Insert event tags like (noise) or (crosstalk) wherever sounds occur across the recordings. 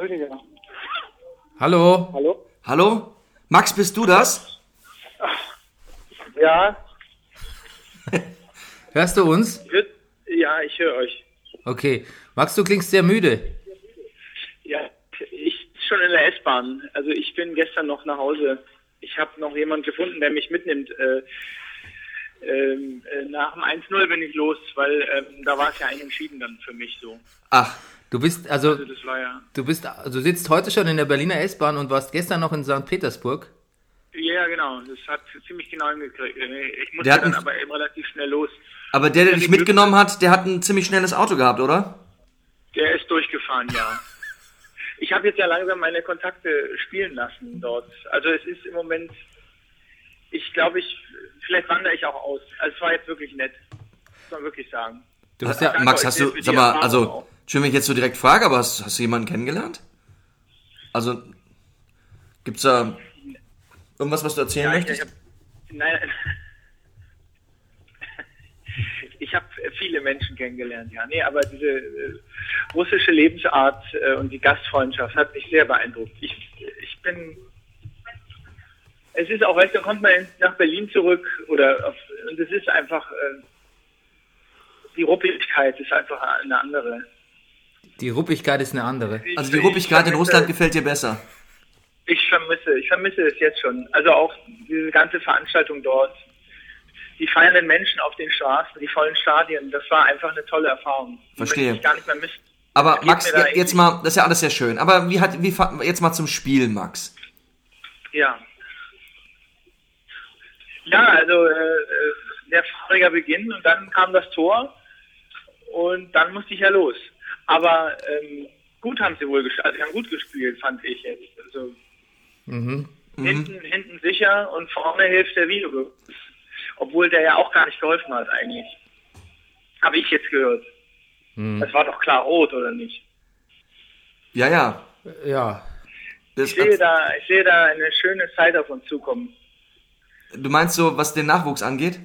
Rüdiger. Hallo? Hallo? Hallo? Max, bist du das? Ja, (laughs) Hörst du uns? ja, ich höre euch. Okay. Max, du klingst sehr müde. Ja, ich bin schon in der S-Bahn. Also ich bin gestern noch nach Hause. Ich habe noch jemanden gefunden, der mich mitnimmt. Äh, ähm, äh, nach dem 1-0 bin ich los, weil ähm, da war es ja eigentlich entschieden dann für mich so. Ach, Du bist, also, Also das war ja. du bist, du sitzt heute schon in der Berliner S-Bahn und warst gestern noch in St. Petersburg. Ja, genau. Das hat ziemlich genau hingekriegt. Ich musste dann aber eben relativ schnell los. aber der, der dich mitgenommen hat, der hat ein ziemlich schnelles Auto gehabt, oder? Der ist durchgefahren, ja. (laughs) Ich habe jetzt ja langsam meine Kontakte spielen lassen dort. Also es ist im Moment, ich glaube, ich, vielleicht wandere ich auch aus. Also es war jetzt wirklich nett, muss man wirklich sagen. Du Äh, ja, danke Max, euch hast du, sag mal, also, schön, wenn ich jetzt so direkt frage, aber hast, hast du jemanden kennengelernt? Also, gibt's da irgendwas, was du erzählen Ja, ich, möchtest? ich hab, nein, (laughs) ich habe viele Menschen kennengelernt, ja. Nee, aber diese äh, russische Lebensart äh, und die Gastfreundschaft hat mich sehr beeindruckt. Ich, ich bin, es ist auch, weißt du, dann kommt man nach Berlin zurück oder auf, und es ist einfach, äh, die Ruppigkeit ist einfach eine andere. die Ruppigkeit ist eine andere. Ich- also die Ruppigkeit in vermisse- Russland gefällt dir besser. Ich vermisse, ich vermisse es jetzt schon. Also auch diese ganze Veranstaltung dort, die feiernden Menschen auf den Straßen, die vollen Stadien, das war einfach eine tolle Erfahrung. Verstehe. möchte Ich gar nicht mehr missen. Aber Max, jetzt mal, das ist ja alles sehr schön. Aber wie hat, wie jetzt mal zum Spiel, Max? Ja. Ja, also äh, äh, der fahrige Beginn und dann kam das Tor und dann musste ich ja los. Aber ähm, gut haben sie wohl gespielt, also sie haben gut gespielt, fand ich jetzt. Also Mhm. hinten, hinten sicher und vorne hilft der Video. Obwohl der ja auch gar nicht geholfen hat eigentlich. Habe ich jetzt gehört. Mhm. Das war doch klar rot, oder nicht? Ja, ja. Ja. Das, Ich sehe da, ich sehe da eine schöne Zeit auf uns zukommen. du meinst so, was den Nachwuchs angeht?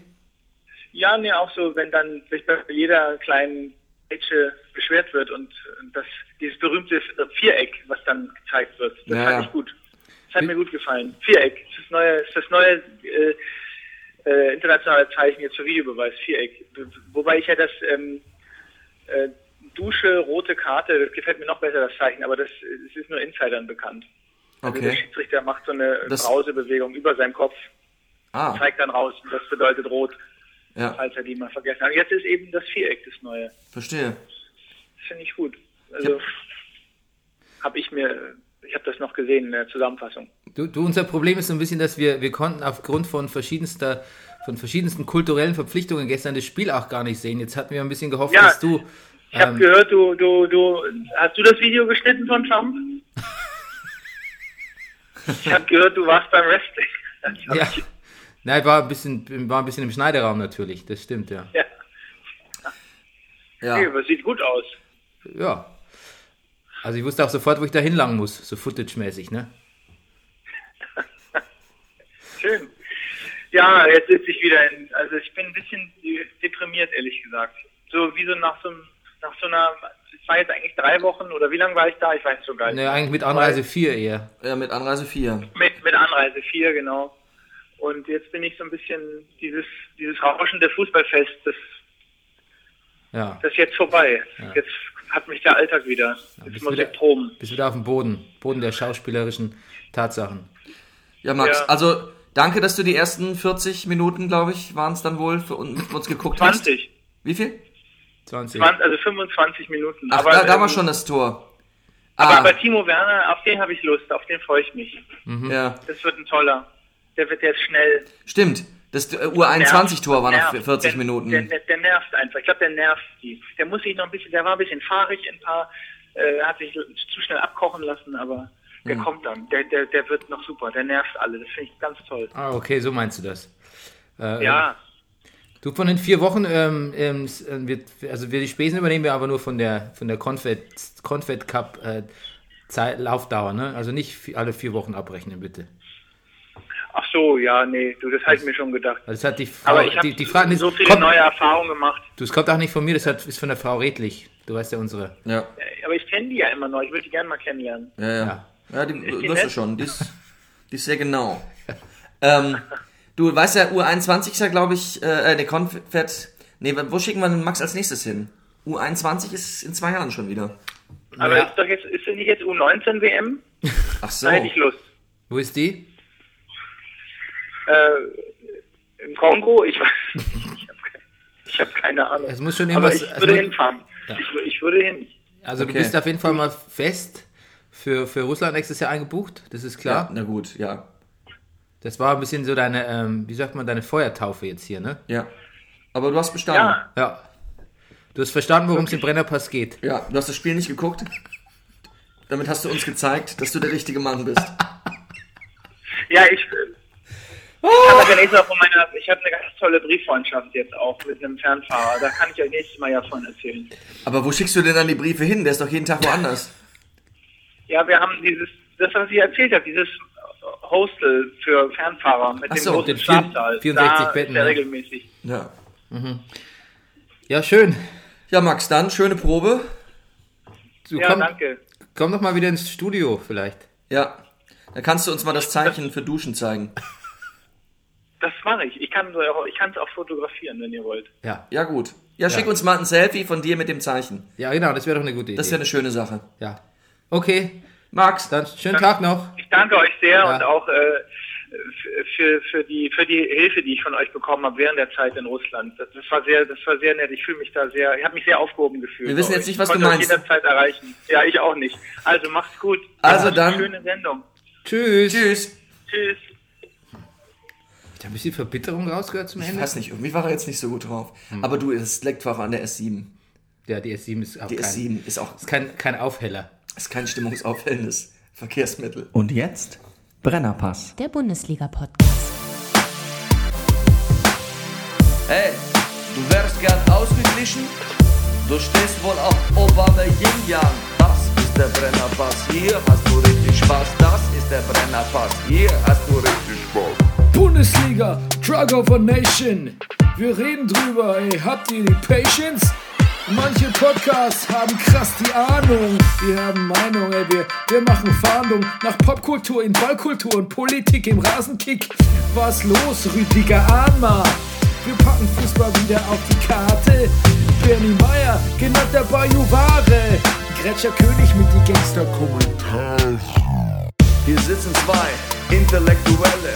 Ja, mir auch so, wenn dann sich bei jeder kleinen Mädchen beschwert wird und das dieses berühmte Viereck, was dann gezeigt wird, das Ja, fand ich gut. Das hat mir gut gefallen. Viereck, das ist das neue, ist das neue äh, äh, internationale Zeichen jetzt für Videobeweis, Viereck. Wobei ich ja das ähm, äh, Dusche, rote Karte, das gefällt mir noch besser, das Zeichen, aber das, das ist nur Insidern bekannt. Also der Okay. Schiedsrichter macht so eine Das- Brausebewegung über seinem Kopf, Ah, zeigt dann raus, das bedeutet rot ja, falls er die mal vergessen hat. Jetzt ist eben das Viereck das Neue. verstehe. Das finde ich gut. Also habe ich mir, ich habe das noch gesehen in der Zusammenfassung. Du, du, unser Problem ist so ein bisschen, dass wir, wir konnten aufgrund von verschiedenster, von verschiedensten kulturellen Verpflichtungen gestern das Spiel auch gar nicht sehen. Jetzt hatten wir ein bisschen gehofft, Ja, dass du. Ich habe ähm, gehört, du, du, du, hast du das Video geschnitten von Trump? (laughs) ich habe gehört, du warst beim Wrestling. Ja. (laughs) ich- Nein, war ein bisschen, war ein bisschen im Schneideraum natürlich. Das stimmt, ja. ja. Ja. Nee, aber sieht gut aus. Ja. Also ich wusste auch sofort, wo ich da hinlangen muss, so footage-mäßig, ne? (laughs) Schön. Ja, jetzt sitze ich wieder in, also ich bin ein bisschen deprimiert, ehrlich gesagt. So wie so nach so, einem- nach so einer, es war jetzt eigentlich drei Wochen oder wie lange war ich da? Ich weiß so gar nicht. Ne, eigentlich mit Anreise 4 eher. ja, mit Anreise 4. Mit, mit Anreise 4, genau. Und jetzt bin ich so ein bisschen dieses, dieses rauschende Fußballfest, das, Ja. das ist jetzt vorbei. Jetzt hat mich der Alltag wieder. Jetzt bist muss wieder- ich proben. Bist wieder auf dem Boden. Boden der schauspielerischen Tatsachen. Ja, Max, Ja. also danke, dass du die ersten 40 Minuten, glaube ich, waren es dann wohl, für uns, mit uns geguckt hast. 20, Wie viel? 20. 20 also 25 Minuten. Ach, aber, da, da war ähm, schon das Tor. Aber, Ah, aber Timo Werner, auf den habe ich Lust, auf den freue ich mich. ja, Das wird ein toller. Der wird jetzt schnell. stimmt. Das äh, U21-Tor war noch nervt. 40 der, Minuten. Der, der, der nervt einfach. Ich glaube, der nervt die. Der muss sich noch ein bisschen, der war ein bisschen fahrig, ein paar, äh, hat sich zu schnell abkochen lassen, aber der Hm. kommt dann. Der, der, der wird noch super. Der nervt alle. Das finde ich ganz toll. Ah, okay, so meinst du das. Äh, Ja, Du, von den vier Wochen, ähm, ähm, äh, wird, also wir die Spesen übernehmen wir aber nur von der von der Confed, Confed Cup äh, Zeit, Laufdauer, ne? Also nicht alle vier Wochen abrechnen, bitte. Ach so, ja, nee, du, das habe ich mir schon gedacht. Das hat die Frau, Aber ich habe die, die Frage so ist, viele kommt, neue Erfahrungen gemacht. du, es kommt auch nicht von mir, das hat, ist von der Frau Redlich. Du weißt ja unsere. Ja, Äh, Aber ich kenne die ja immer noch. Ich würde die gerne mal kennenlernen. ja, ja. Ja. Ja, die die wirst du schon. Die ist, (laughs) die ist sehr genau. ähm, du weißt ja, U21 ist ja, glaube ich, äh, der Konfett. Nee, wo schicken wir den Max als nächstes hin? U21 ist in zwei Jahren schon wieder. Aber Ja. ist doch jetzt, ist denn nicht jetzt U19 WM? Ach so. Da hätte ich Lust. Wo ist die? Äh, Im Kongo? Ich weiß (laughs) ich habe keine, ich hab keine Ahnung. Es muss schon Aber ich würde hinfahren. Ja. Ich, ich würde hin. Also du Okay. bist auf jeden Fall mal fest für, für Russland nächstes Jahr eingebucht, das ist Ja, klar. na gut, ja. Das war ein bisschen so deine, ähm, wie sagt man, deine Feuertaufe jetzt hier, ne? Ja. Aber du hast bestanden. Ja, Ja. Du hast verstanden, worum es im Brennerpass geht. Ja, du hast das Spiel nicht geguckt. Damit hast du uns gezeigt, dass du der richtige Mann bist. (laughs) ja, ich. Ich kann euch ja nächstes Mal von meiner, ich habe eine ganz tolle Brieffreundschaft jetzt auch mit einem Fernfahrer. Da kann ich euch nächstes Mal ja von erzählen. Aber wo schickst du denn dann die Briefe hin? Der ist doch jeden Tag woanders. Ja, wir haben dieses, das was ich erzählt habe, dieses Hostel für Fernfahrer mit Ach dem so, großen den Schlafsaal. 64 da Betten, Ist der ne? regelmäßig. Ja. Ja, schön. Ja, Max, dann schöne Probe. Du Ja, komm, danke. komm doch mal wieder ins Studio vielleicht. Ja. Da kannst du uns mal das Zeichen für Duschen zeigen. (laughs) Das mache ich. Ich kann es auch, ich kann's auch fotografieren, wenn ihr wollt. Ja. Ja, gut. Ja, schick uns mal ein Selfie von dir mit dem Zeichen. Ja, genau, das wäre doch eine gute Idee. Das ist ja eine schöne Sache. ja. Okay, Max, dann schönen Tag noch. Ich danke euch sehr Ja. und auch äh, für, für, die, für die Hilfe, die ich von euch bekommen habe während der Zeit in Russland. Das, das war sehr, das war sehr nett. Ich fühle mich da sehr, ich habe mich sehr aufgehoben gefühlt. Wir wissen jetzt nicht, was ich du meinst. jederzeit erreichen. Ja, ich auch nicht. Also macht's gut. Also Eine dann- Schöne Sendung. Tschüss. tschüss. Tschüss. Ich habe ein bisschen Verbitterung rausgehört zum Ich Ende. weiß nicht, irgendwie war er jetzt nicht so gut drauf. Aber du, es leckt auch an der S7. Ja, die S7 ist auch Die kein, S7 ist auch ist kein, kein Aufheller. ist kein stimmungsaufhellendes Verkehrsmittel. Und jetzt Brennerpass. Der Bundesliga-Podcast. Hey, du wärst gern ausgeglichen? Du stehst wohl auf Obama Yin Yang. Das ist der Brennerpass. Hier hast du richtig Spaß. Das ist der Brennerpass. Hier hast du richtig Spaß. Bundesliga, Drug of a Nation. Wir reden drüber, ey, habt ihr die Patience? Manche Podcasts haben krass die Ahnung. Wir haben Meinung, ey, wir, wir machen Fahndung nach Popkultur in Ballkultur und Politik im Rasenkick. Was los, Rüdiger Ahnma? Wir packen Fußball wieder auf die Karte. Bernie Meyer, genannt der Bajuware. Gretscher König mit die Gangster-Kommentare. Hier sitzen zwei Intellektuelle,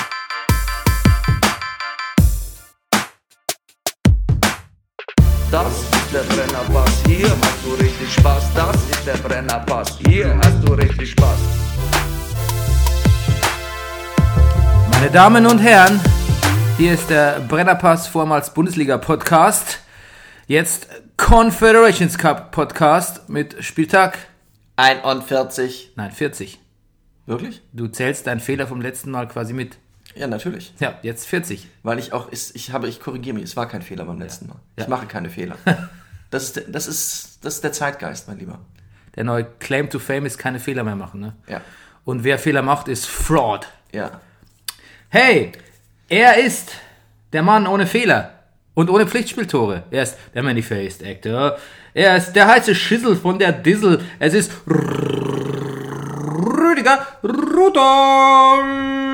Das ist der Brennerpass, hier hast du richtig Spaß. Das ist der Brennerpass, hier hast du richtig Spaß. Meine Damen und Herren, hier ist der Brennerpass, vormals Bundesliga-Podcast. Jetzt Confederations Cup Podcast mit Spieltag, 41. nein, 40. Wirklich? Du zählst deinen Fehler vom letzten Mal quasi mit. Ja, natürlich. Ja, jetzt 40. Weil ich auch, ich, ich habe, ich korrigiere mich, es war kein Fehler beim letzten Mal. Ich Ja. mache keine Fehler. (laughs) Das ist, das ist, das ist der Zeitgeist, mein Lieber. Der neue Claim to Fame ist keine Fehler mehr machen, ne? Ja. Und wer Fehler macht, ist Fraud. Ja. Hey, er ist der Mann ohne Fehler und ohne Pflichtspieltore. Er ist der Manifest Actor. Er ist der heiße Schissel von der Dissel. Es ist Rüdiger Rudolf.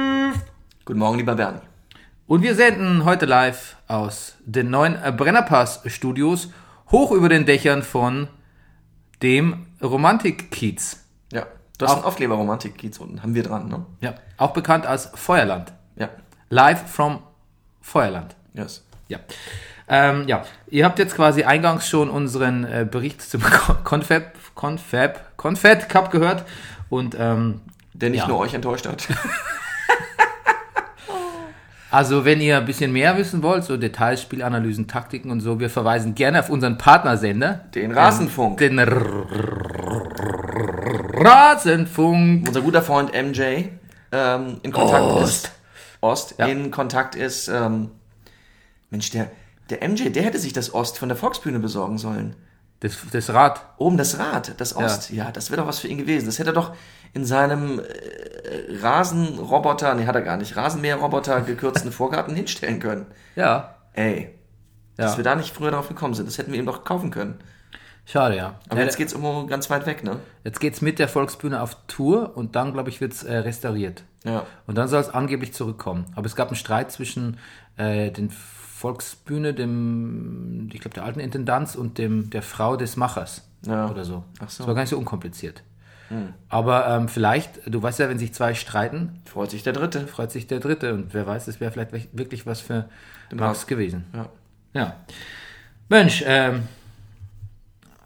Guten Morgen, lieber Bernie. Und wir senden heute live aus den neuen Brennerpass-Studios hoch über den Dächern von dem Romantik-Kiez. Ja. Du hast Auch- einen Aufkleber Romantik Kiez unten, haben wir dran, ne? Ja, auch bekannt als Feuerland. Ja. Live from Feuerland. Yes. Ja. Ähm, ja, ihr habt jetzt quasi eingangs schon unseren äh, Bericht zum Confab, Confab, Confed Cup gehört und ähm, Der nicht Ja. nur euch enttäuscht hat. (laughs) also wenn ihr ein bisschen mehr wissen wollt, so Details, Spielanalysen, Taktiken und so, wir verweisen gerne auf unseren Partnersender, Den Rasenfunk. den Rasenfunk Unser guter Freund MJ ähm, in Kontakt Ost. ist Ost Ja. in Kontakt ist. Ähm, Mensch, der, der MJ, der hätte sich das Ost von der Volksbühne besorgen sollen. Das, das Rad. Oben das Rad, das Ost, ja, das wäre doch was für ihn gewesen. Das hätte er doch in seinem äh, Rasenroboter, nee, hat er gar nicht, Rasenmäherroboter gekürzten Vorgarten (laughs) hinstellen können. Ja. Ey, dass Ja. wir da nicht früher drauf gekommen sind, das hätten wir ihm doch kaufen können. Schade, ja. Aber ja, jetzt geht's irgendwo ganz weit weg, ne? Jetzt geht's mit der Volksbühne auf Tour und dann, glaube ich, wird's äh, restauriert. Ja. Und dann soll es angeblich zurückkommen. Aber es gab einen Streit zwischen äh, den Volksbühne, dem, ich glaube, der alten Intendanz und dem, der Frau des Machers. Ja. Oder so. Ach so. Das war gar nicht so unkompliziert. Aber ähm, vielleicht, du weißt ja, wenn sich zwei streiten, Freut sich der Dritte. freut sich der Dritte. Und wer weiß, es wäre vielleicht wirklich was für Max gewesen. Ja. Ja. Mensch, ähm,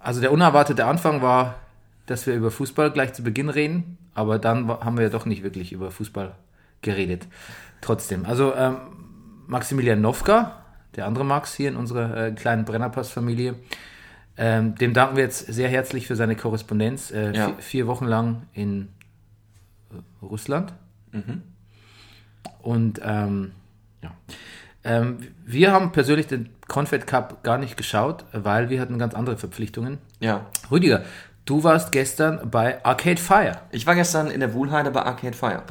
also der unerwartete Anfang war, dass wir über Fußball gleich zu Beginn reden, aber dann haben wir ja doch nicht wirklich über Fußball geredet. Trotzdem. Also ähm, Maximilian Nowka, der andere Max hier in unserer äh, kleinen Brennerpass-Familie, ähm, dem danken wir jetzt sehr herzlich für seine Korrespondenz. Äh, Ja. vier, vier Wochen lang in äh, Russland. Und ähm, ja. Ähm, wir haben persönlich den Confed Cup gar nicht geschaut, weil wir hatten ganz andere Verpflichtungen. Ja. Rüdiger, du warst gestern bei Arcade Fire. Ich war gestern in der Wuhlheide bei Arcade Fire.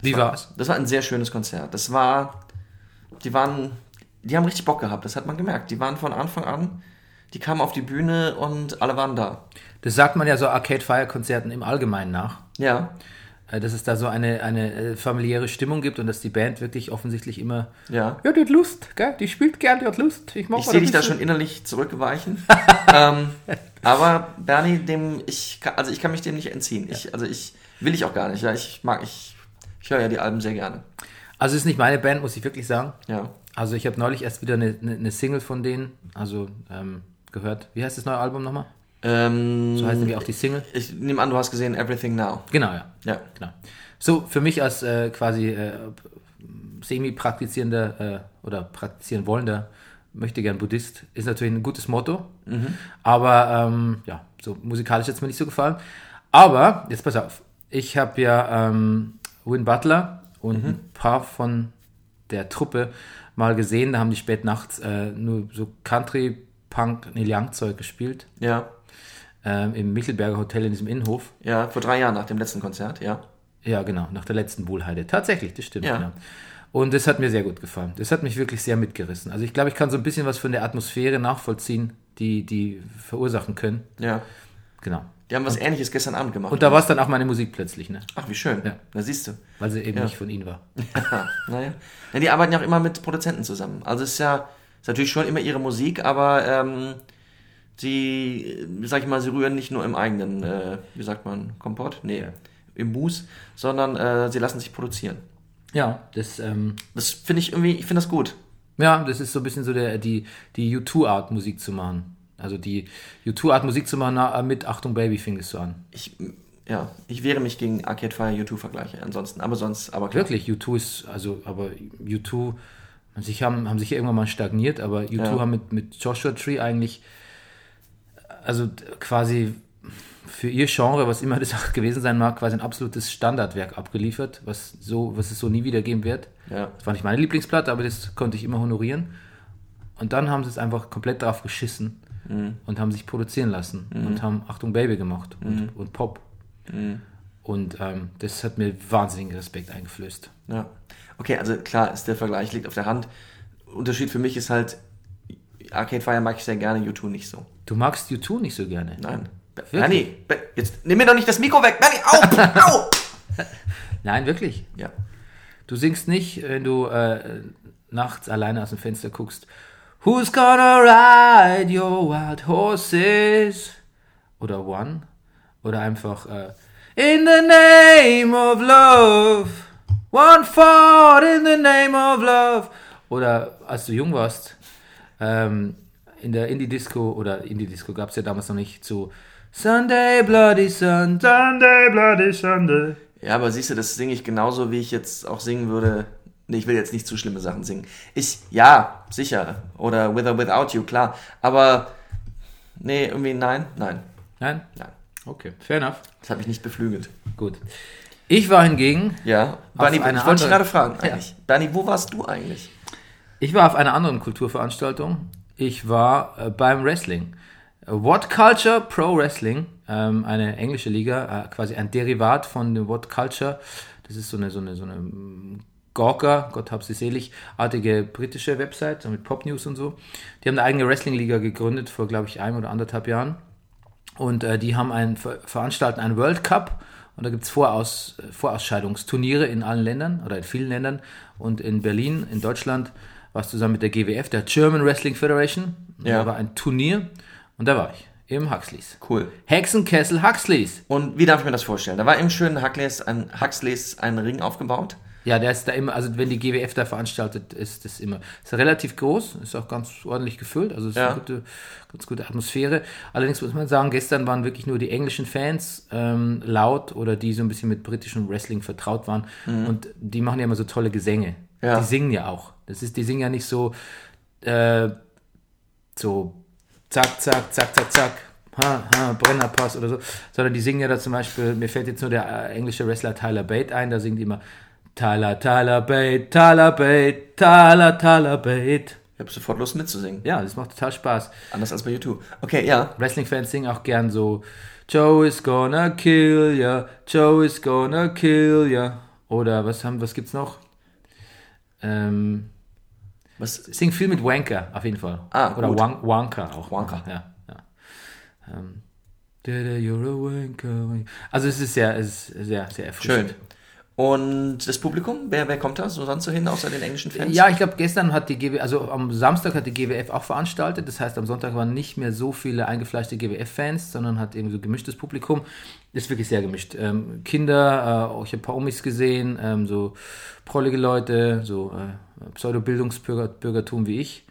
Wie war's? Das war ein sehr schönes Konzert. Das war, die waren, die haben richtig Bock gehabt, das hat man gemerkt. Die waren von Anfang an, die kamen auf die Bühne und alle waren da. Das sagt man ja so Arcade Fire Konzerten im Allgemeinen nach, Ja, äh, dass es da so eine, eine äh, familiäre Stimmung gibt und dass die Band wirklich offensichtlich immer, ja. ja, die hat Lust, gell? die spielt gern, die hat Lust. Ich, Ich sehe dich da schon innerlich zurückweichen. (laughs) ähm, aber Bernie, dem ich, kann- also ich kann mich dem nicht entziehen. Ich, also ich will ich auch gar nicht. Ja, ich mag, ich, ich höre ja die Alben sehr gerne. Also es ist nicht meine Band, muss ich wirklich sagen. Ja. Also ich habe neulich erst wieder eine, eine, eine Single von denen, also ähm, gehört. Wie heißt das neue Album nochmal? Ähm, So heißt nämlich auch die Single. ich nehme an, du hast gesehen Everything Now. Genau, ja. Ja. Genau. So, für mich als äh, quasi äh, semi-praktizierender äh, oder praktizieren wollender möchte gern Buddhist, ist natürlich ein gutes Motto. Aber ähm, ja, so musikalisch hat es mir nicht so gefallen. Aber, jetzt pass auf, ich habe ja ähm, Win Butler und ein paar von der Truppe mal gesehen, da haben die spät nachts äh, nur so Country, Punk, Neil Young Zeug gespielt. Ja. Ähm, Im Michelberger Hotel in diesem Innenhof. Ja, vor drei Jahren nach dem letzten Konzert, ja. Ja, genau, nach der letzten Buhlheide. Tatsächlich, das stimmt. Ja. Genau. Und das hat mir sehr gut gefallen. Das hat mich wirklich sehr mitgerissen. Also ich glaube, ich kann so ein bisschen was von der Atmosphäre nachvollziehen, die die verursachen können. Ja. Genau. Die haben was ähnliches gestern Abend gemacht. Und da war es dann auch meine Musik plötzlich, ne? Ach, wie schön. Ja. Da siehst du. Weil sie eben Ja. nicht von ihnen war. Ja, (laughs) naja. Ja, die arbeiten ja auch immer mit Produzenten zusammen. Also es ist ja ist natürlich schon immer ihre Musik, aber ähm, sie, äh, sag ich mal, sie rühren nicht nur im eigenen, äh, wie sagt man, Kompott? Nee, im Mousse, sondern äh, sie lassen sich produzieren. Ja, das, ähm, Das finde ich irgendwie, ich finde das gut. ja, das ist so ein bisschen so der, die, die U2-Art Musik zu machen. Also die U2-Art Musik zu machen na, mit Achtung Baby fing es so an. Ich, ja, ich wehre mich gegen Arcade Fire U2-Vergleiche ansonsten, aber sonst, aber klar. Wirklich, U2 ist, also, aber U2, also ich haben, haben sich ja irgendwann mal stagniert, aber U2 Ja. haben mit, mit Joshua Tree eigentlich, also quasi für ihr Genre, was immer das (laughs) auch gewesen sein mag, quasi ein absolutes Standardwerk abgeliefert, was, so, was es so nie wieder geben wird. Ja. Das war nicht meine Lieblingsplatte, aber das konnte ich immer honorieren. Und dann haben sie es einfach komplett drauf geschissen und haben sich produzieren lassen und haben Achtung Baby gemacht und, und Pop. Und ähm, das hat mir wahnsinnigen Respekt eingeflößt. Ja. Okay, also klar, ist der Vergleich liegt auf der Hand. Unterschied für mich ist halt, Arcade Fire mag ich sehr gerne, U2 nicht so. Du magst U2 nicht so gerne. Nein. Bernie, Be- jetzt nimm mir doch nicht das Mikro weg. Bernie, au, (laughs) au. Nein, wirklich. Ja. Du singst nicht, wenn du äh, nachts alleine aus dem Fenster guckst. Who's gonna ride your wild horses? Oder One. Oder einfach äh, In the name of love. One fought in the name of love. Oder als du jung warst, ähm, in der Indie-Disco, oder Indie-Disco gab es ja damals noch nicht, zu Sunday Bloody Sun, Sunday Bloody Sunday. Ja, aber siehst du, das singe ich genauso, wie ich jetzt auch singen würde. Nee, ich will jetzt nicht zu schlimme Sachen singen. Ich, ja, sicher. Oder With or Without You, klar. Aber, nee, irgendwie nein, nein, Nein? nein. Okay, fair enough. Das hat mich nicht beflügelt. Gut. Ich war hingegen, Ja. Bernie, ich wollte dich gerade fragen, Ja. eigentlich. Bernie, wo warst du eigentlich? ich war auf einer anderen Kulturveranstaltung. Ich war äh, beim Wrestling. What Culture Pro Wrestling, ähm, eine englische Liga, äh, quasi ein Derivat von dem What Culture. Das ist so eine, so eine, so eine mm, Gawker, Gott hab sie selig, artige britische Website so mit Pop News und so. Die haben eine eigene Wrestling-Liga gegründet vor, glaube ich, einem oder anderthalb Jahren. Und äh, die haben ein, ver veranstalten einen World Cup und da gibt es Voraus, Vorausscheidungsturniere in allen Ländern oder in vielen Ländern. Und in Berlin, in Deutschland, war es zusammen mit der GWF, der German Wrestling Federation. Ja. Da war ein Turnier und da war ich im Huxleys. Cool. Hexenkessel Huxleys. Und wie darf ich mir das vorstellen? Da war im schönen Huxleys ein, Huxleys ein Ring aufgebaut. Ja, der ist da immer, also wenn die GWF da veranstaltet, ist das immer. Ist relativ groß, ist auch ganz ordentlich gefüllt, also ist Ja. eine gute, ganz gute Atmosphäre. Allerdings muss man sagen, gestern waren wirklich nur die englischen Fans ähm, laut oder die so ein bisschen mit britischem Wrestling vertraut waren. Und die machen ja immer so tolle Gesänge. Mhm. Ja. Die singen ja auch. Das ist, die singen ja nicht so, äh, so zack, zack, zack, zack, zack. Ha, ha, Brennerpass oder so, sondern die singen ja da zum Beispiel, mir fällt jetzt nur der äh, englische Wrestler Tyler Bate ein, da singt die immer Tyler, Tyler Bate, Tyler Bate, Tyler, Tyler Bate. Ich habe sofort Lust mitzusingen. Ja, das macht total Spaß. Anders als bei YouTube. Okay, ja. Wrestling-Fans singen auch gern so Joe is gonna kill ya, Joe is gonna kill ya. Oder was haben, was gibt's noch? Ähm, Was? sing viel mit Wanker, auf jeden Fall. Ah, Oder gut. Wan Wanker auch. Wanker. Ja, ja. Ähm, you're a wanker. Also es ist sehr, es ist sehr, sehr erfrischend. Schön. Und das Publikum? Wer, wer kommt da so sonst so hin, außer den englischen Fans? Ja, ich glaube, gestern hat die GWF, also am Samstag hat die GWF auch veranstaltet. Das heißt, am Sonntag waren nicht mehr so viele eingefleischte GWF-Fans, sondern hat irgendwie so gemischtes Publikum. Ist wirklich sehr gemischt. Ähm, Kinder, äh, auch ich habe ein paar Omis gesehen, ähm, so prollige Leute, so äh, Pseudo-Bildungsbürgertum wie ich,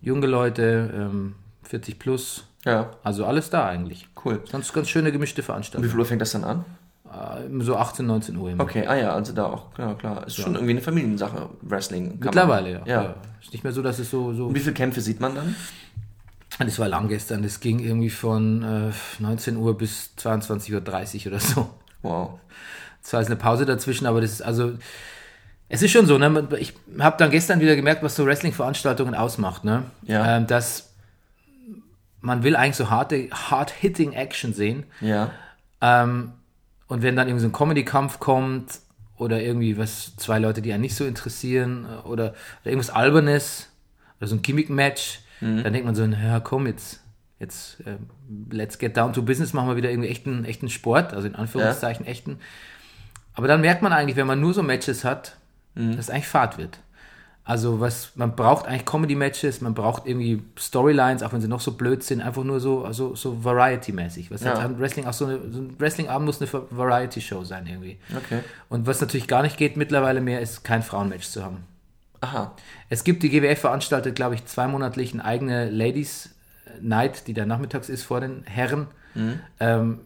junge Leute, ähm, 40 plus, Ja, also alles da eigentlich. cool. Ganz, ganz schöne gemischte Um wie Veranstaltung. viel Uhr fängt das dann an? Äh, so 18, 19 Uhr immer. Okay, ah ja, also da auch, klar, klar. Ist schon irgendwie eine Familiensache, Wrestling. Mittlerweile, ja. ja. ja. Ist nicht mehr so, dass es so, so Und wie viele Kämpfe sieht man dann? Das war lang gestern. Das ging irgendwie von äh, 19 Uhr bis 22.30 Uhr oder so. Wow. Zwar ist eine Pause dazwischen, aber das ist also. Es ist schon so, ne? Ich habe dann gestern wieder gemerkt, was so Wrestling-Veranstaltungen ausmacht, ne? Ja. Ähm, dass man will eigentlich so harte, hard-hitting Action sehen. Ja. Ähm, und wenn dann irgendwie so ein Comedy-Kampf kommt oder irgendwie was, zwei Leute, die einen nicht so interessieren äh, oder, oder irgendwas Albernes oder so ein Gimmick-Match, dann denkt man so, ja komm, jetzt, jetzt äh, let's get down to business, machen wir wieder irgendwie echten, echten Sport, also in Anführungszeichen echten. Aber dann merkt man eigentlich, wenn man nur so Matches hat, dass es eigentlich Fahrt wird. Also was, man braucht eigentlich Comedy-Matches, man braucht irgendwie Storylines, auch wenn sie noch so blöd sind, einfach nur so, also, so Variety-mäßig. Was Ja. hat Wrestling auch so, eine, so ein Wrestling-Abend muss eine Variety-Show sein irgendwie. Okay. Und was natürlich gar nicht geht mittlerweile mehr, ist kein Frauenmatch zu haben. Aha. Es gibt, die GWF veranstaltet, glaube ich, zweimonatlich eine eigene Ladies Night, die dann nachmittags ist vor den Herren, ähm,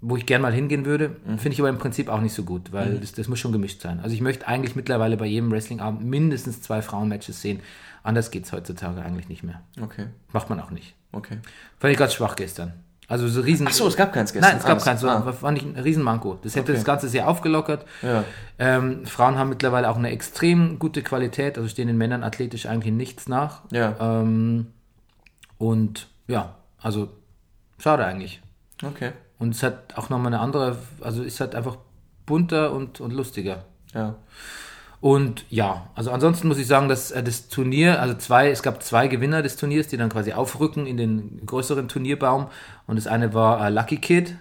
wo ich gern mal hingehen würde. Finde ich aber im Prinzip auch nicht so gut, weil das, das muss schon gemischt sein. Also ich möchte eigentlich mittlerweile bei jedem Wrestlingabend mindestens zwei Frauenmatches sehen. Anders geht es heutzutage eigentlich nicht mehr. Okay. Macht man auch nicht. Okay. Fand ich ganz schwach gestern. Also so riesen. Ach so, es gab keins gestern. Nein, es gab Ah, keins. So, ah. Fand ich ein Riesenmanko. Das hätte Okay. das Ganze sehr aufgelockert. Ja. Ähm, Frauen haben mittlerweile auch eine extrem gute Qualität, also stehen den Männern athletisch eigentlich nichts nach. Ja. Ähm, und ja, also schade eigentlich. Okay. Und es hat auch nochmal eine andere, also ist halt einfach bunter und, und lustiger. Ja. Und ja, also ansonsten muss ich sagen, dass äh, das Turnier, also zwei, es gab zwei Gewinner des Turniers, die dann quasi aufrücken in den größeren Turnierbaum. Und das eine war äh, Lucky Kid.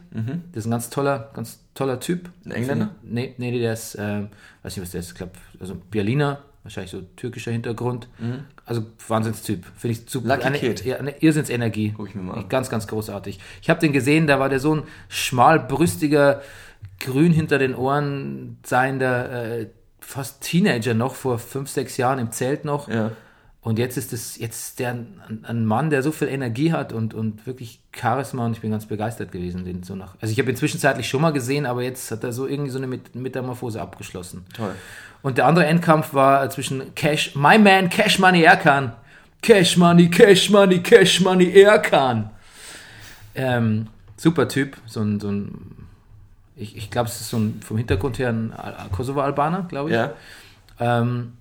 Das ist ein ganz toller, ganz toller Typ. Ein Engländer? Nee, nee, der ist, äh, weiß nicht, was der ist, ich glaube, also Berliner, wahrscheinlich so türkischer Hintergrund. Also Wahnsinnstyp. Finde ich super. Mhm. Lucky eine, Kid. Ja, eine Irrsinnsenergie. Guck ich mir mal an. Ganz, ganz großartig. Ich habe den gesehen, da war der so ein schmalbrüstiger, grün hinter den Ohren seiender, äh, fast Teenager noch, vor fünf, sechs Jahren im Zelt noch. Ja. Und jetzt ist es jetzt der ein, Mann, der so viel Energie hat und, und wirklich Charisma und ich bin ganz begeistert gewesen. Den so nach, also ich habe ihn zwischenzeitlich schon mal gesehen, aber jetzt hat er so irgendwie so eine Met- Metamorphose abgeschlossen. Toll. Und der andere Endkampf war zwischen Cash, My Man, Cash Money Erkan. Cash Money, Cash Money, Cash Money Erkan. Ähm, super Typ, so ein, so ein Ich, ich glaube, es ist so ein, vom Hintergrund her ein Al- Kosovo-Albaner, glaube ich. Ja. Ähm,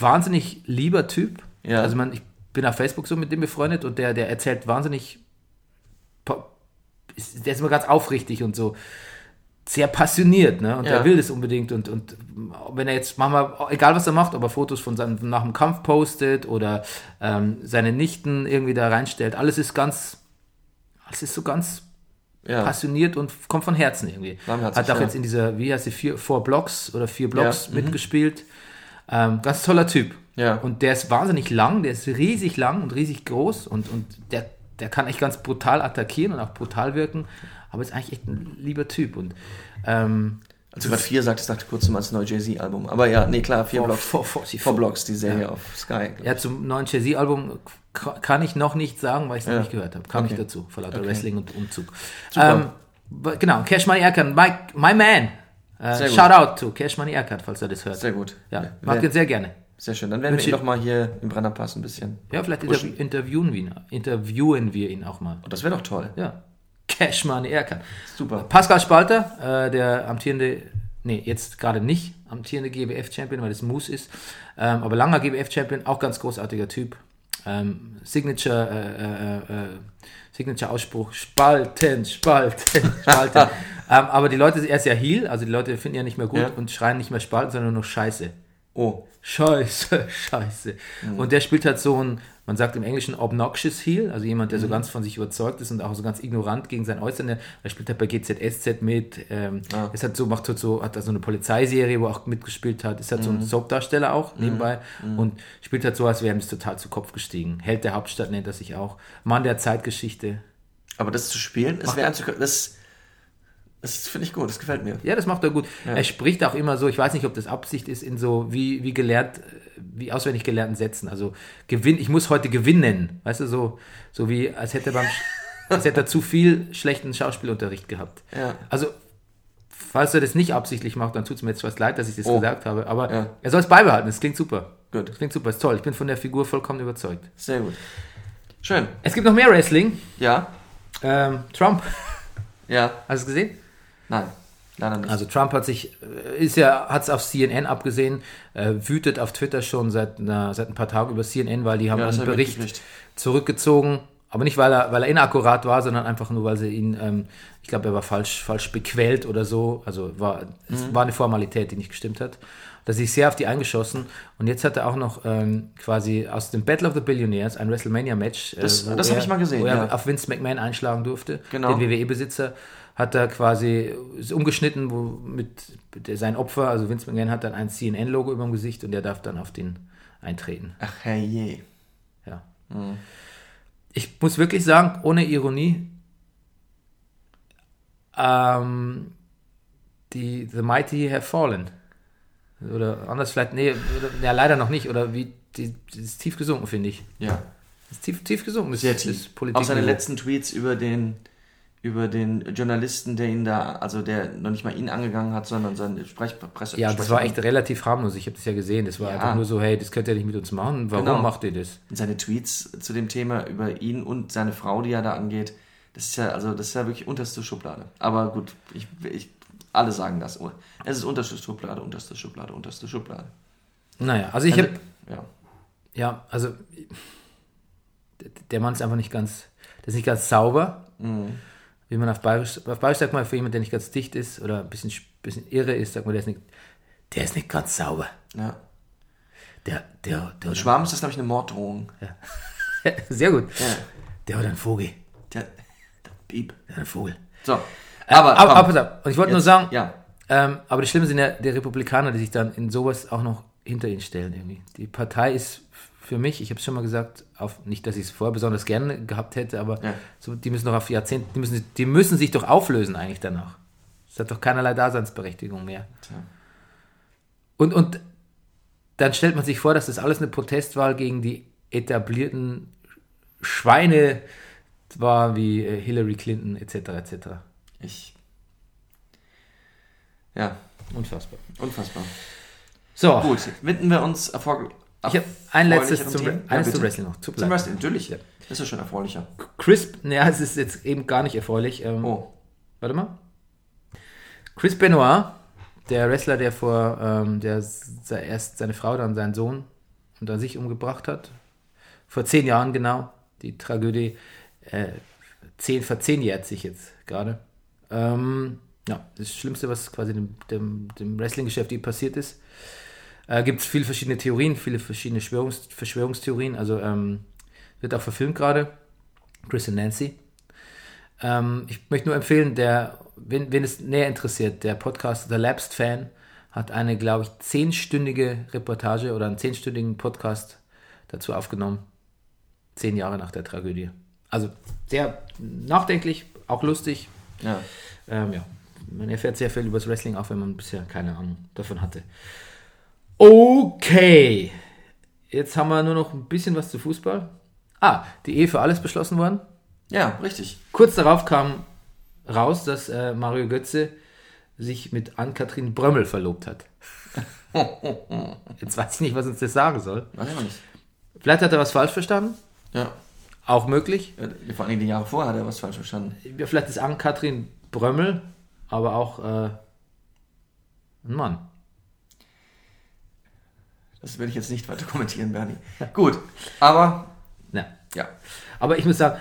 wahnsinnig lieber Typ. Ja. Also man, ich bin auf Facebook so mit dem befreundet und der, der erzählt wahnsinnig, der ist immer ganz aufrichtig und so sehr passioniert, ne? Und Ja. er will das unbedingt und, und wenn er jetzt manchmal, egal was er macht, ob er Fotos von seinem nach dem Kampf postet oder ähm, seine Nichten irgendwie da reinstellt, alles ist ganz, alles ist so ganz Ja. passioniert und kommt von Herzen irgendwie. Hat auch ja. jetzt in dieser, wie heißt sie, vier, Four Blocks oder vier Blocks Ja, mhm. Ähm, ganz toller Typ. Ja. Und der ist wahnsinnig lang, der ist riesig lang und riesig groß und, und der, der kann echt ganz brutal attackieren und auch brutal wirken, aber ist eigentlich echt ein lieber Typ. Und ähm, Als du gerade vier sagtest, dachte ich kurz mal das neue Jay-Z-Album. Aber ja, nee, klar, vier Four- Blocks. Four- Four Blocks, die Serie auf Sky. ja, zum neuen Jay-Z-Album kann ich noch nicht sagen, weil ich es noch Ja. nicht gehört habe. Kam Okay. nicht dazu, vor lauter Okay. Wrestling und Umzug. Ähm, genau, Cash Money Erkan, my, my man. Äh, Sehr gut. shout out to Cash Money Erkan, falls er das hört. Sehr gut. Ja, Wer- mag den sehr gerne. Sehr schön. Dann werden wir Wünsche- ihn doch mal hier im Brennerpass ein bisschen. Ja, vielleicht pushen. interview interviewen, wir ihn, interviewen wir ihn auch mal. Oh, das wäre doch toll. Ja. Cash Money Erkan. Super. Pascal Spalter, äh, der amtierende, nee, jetzt gerade nicht amtierende GBF-Champion, weil es Moose ist, ähm, aber langer GBF-Champion, auch ganz großartiger Typ. Ähm, Signature, äh, äh, äh, Signature-Ausspruch, Spalten, Spalten, (laughs) Spalten. ähm, aber die Leute, er ist ja Heal, also die Leute finden ja nicht mehr gut Ja. und schreien nicht mehr Spalten, sondern nur Scheiße. Oh. Scheiße, (laughs) scheiße. Und der spielt halt so ein, man sagt im Englischen obnoxious Heel, also jemand, der so ganz von sich überzeugt ist und auch so ganz ignorant gegen sein Äußere. Er spielt halt bei GZSZ mit, ähm, ist halt so, macht halt so, hat da so eine Polizeiserie, wo er auch mitgespielt hat, ist halt so ein Soap-Darsteller auch nebenbei und spielt halt so, als wäre ihm das total zu Kopf gestiegen. Held der Hauptstadt nennt er sich auch. Mann der Zeitgeschichte. Aber das zu spielen, das wäre das, das finde ich gut, das gefällt mir. Ja, das macht er gut. Er spricht auch immer so, ich weiß nicht, ob das Absicht ist, in so wie, wie gelernt, wie auswendig gelernten Sätzen. Also gewinn, ich muss heute gewinnen. Weißt du, so, so wie als hätte er beim (laughs) als hätte er zu viel schlechten Schauspielunterricht gehabt. Ja. Also, falls er das nicht absichtlich macht, dann tut es mir jetzt fast leid, dass ich das Oh. gesagt habe. Aber Ja. er soll es beibehalten, das klingt super. Gut. Das klingt super, ist toll. Ich bin von der Figur vollkommen überzeugt. Sehr gut. Schön. Es gibt noch mehr Wrestling. Ja. Ähm, Trump, Ja. hast du es gesehen? Nein. Leider nicht. Also Trump hat sich, äh, ist ja, hat es auf CNN abgesehen, äh, wütet auf Twitter schon seit, einer, seit ein paar Tagen über CNN, weil die haben Ja, einen Bericht zurückgezogen, aber nicht, weil er, weil er inakkurat war, sondern einfach nur, weil sie ihn, ähm, ich glaube, er war falsch, falsch bequält oder so. Also war, es Mhm. war eine Formalität, die nicht gestimmt hat. Da sich sehr auf die eingeschossen und jetzt hat er auch noch ähm, quasi aus dem Battle of the Billionaires ein WrestleMania-Match, äh, Das- das hab er- ich mal gesehen, wo er ja. auf Vince McMahon einschlagen durfte, Genau. den WWE-Besitzer, hat er quasi ist umgeschnitten, wo mit, mit sein Opfer, also Vince McMahon hat dann ein CNN-Logo über dem Gesicht und der darf dann auf den eintreten. Ach herrje. Ja. Ich muss wirklich sagen, ohne Ironie, ähm, die The Mighty have fallen. Oder anders vielleicht, nee, oder, ja, leider noch nicht. Oder wie, die, die ist tief gesunken, finde ich. Ja. Ist tief, tief gesunken. Sehr ist, tief. das ist Politik Auch seine letzten Tweets über den über den Journalisten, der ihn da, also der noch nicht mal ihn angegangen hat, sondern seine Sprechpresse. Ja, das war echt relativ harmlos. Ich habe das ja gesehen. Das war Ja. einfach nur so, hey, das könnt ihr nicht mit uns machen. Warum Genau. macht ihr das? seine Tweets zu dem Thema über ihn und seine Frau, die er da angeht, das ist ja, also das ist ja wirklich unterste Schublade. Aber gut, ich, ich, alle sagen das. Es ist unterste Schublade, unterste Schublade, unterste Schublade. Naja, also ich Also, habe ja. Ja, also der Mann ist einfach nicht ganz, der ist nicht ganz sauber. Wie man auf Bayerisch, auf Bayerisch sagt man für jemanden, der nicht ganz dicht ist oder ein bisschen, bisschen irre ist, sagt man, der ist nicht, der ist nicht ganz sauber. ja. Der, der, der, Schwarm ist das, glaube ich, eine Morddrohung. (laughs) sehr gut. Ja. Der hat einen Vogel. Der, der Piep. Der hat einen Vogel. So. Aber, Aber, aber, komm, pass auf. Und ich wollte nur sagen, Ja. ähm, aber das Schlimme sind ja die Republikaner, die sich dann in sowas auch noch hinter ihn stellen irgendwie. Die Partei ist für mich, ich habe es schon mal gesagt, auf, nicht, dass ich es vorher besonders gerne gehabt hätte, aber Ja. so, die müssen doch auf Jahrzehnte, die müssen, die müssen sich doch auflösen eigentlich danach. Es hat doch keinerlei Daseinsberechtigung mehr. Tja. Und, und dann stellt man sich vor, dass das alles eine Protestwahl gegen die etablierten Schweine war, wie äh, Hillary Clinton etc. etc. Ich. Ja, Unfassbar. unfassbar. So, Gut, widmen wir uns erfolg. Ich habe ein letztes zum, eines ja, zum. Wrestling noch. Mir Zum. Wrestling, natürlich. Ja. Das ist ja schon erfreulicher. Crisp, naja, es ist jetzt eben gar nicht erfreulich. Ähm, Oh. Warte mal. Chris Benoit, der Wrestler, der vor, ähm, der erst seine Frau, dann seinen Sohn und dann sich umgebracht hat. Vor zehn Jahren genau. Die Tragödie äh, zehn, verzehnjährt sich jetzt gerade. Ähm, ja, das Schlimmste, was quasi dem, dem, dem Wrestling-Geschäft passiert ist. Äh, Gibt es viele verschiedene Theorien, viele verschiedene Verschwörungs Verschwörungstheorien. Also ähm, wird auch verfilmt gerade. Chris und Nancy. Ähm, ich möchte nur empfehlen, der, wen, wen es näher interessiert, der Podcast The Lapsed Fan hat eine, glaube ich, zehnstündige Reportage oder einen zehnstündigen Podcast dazu aufgenommen. Zehn Jahre nach der Tragödie. Also sehr nachdenklich, auch lustig. Ja. Ähm, ja. Man erfährt sehr viel über das Wrestling, auch wenn man bisher keine Ahnung davon hatte. Okay. Jetzt haben wir nur noch ein bisschen was zu Fußball. Ah, die Ehe für alles beschlossen worden. Ja, richtig. Kurz darauf kam raus, dass äh, Mario Götze sich mit Ann-Kathrin Brömmel verlobt hat. (laughs) Jetzt weiß ich nicht, was uns das sagen soll. Weiß ich nicht. Vielleicht hat er was falsch verstanden. Ja. Auch möglich. Ja, Vor allem die Jahre vorher hat er was falsch verstanden. Ja, Vielleicht ist Ann-Kathrin Brömmel, aber auch äh, ein Mann. Das will ich jetzt nicht weiter kommentieren, Bernie. Gut, aber Ja. ja. Aber ich muss sagen,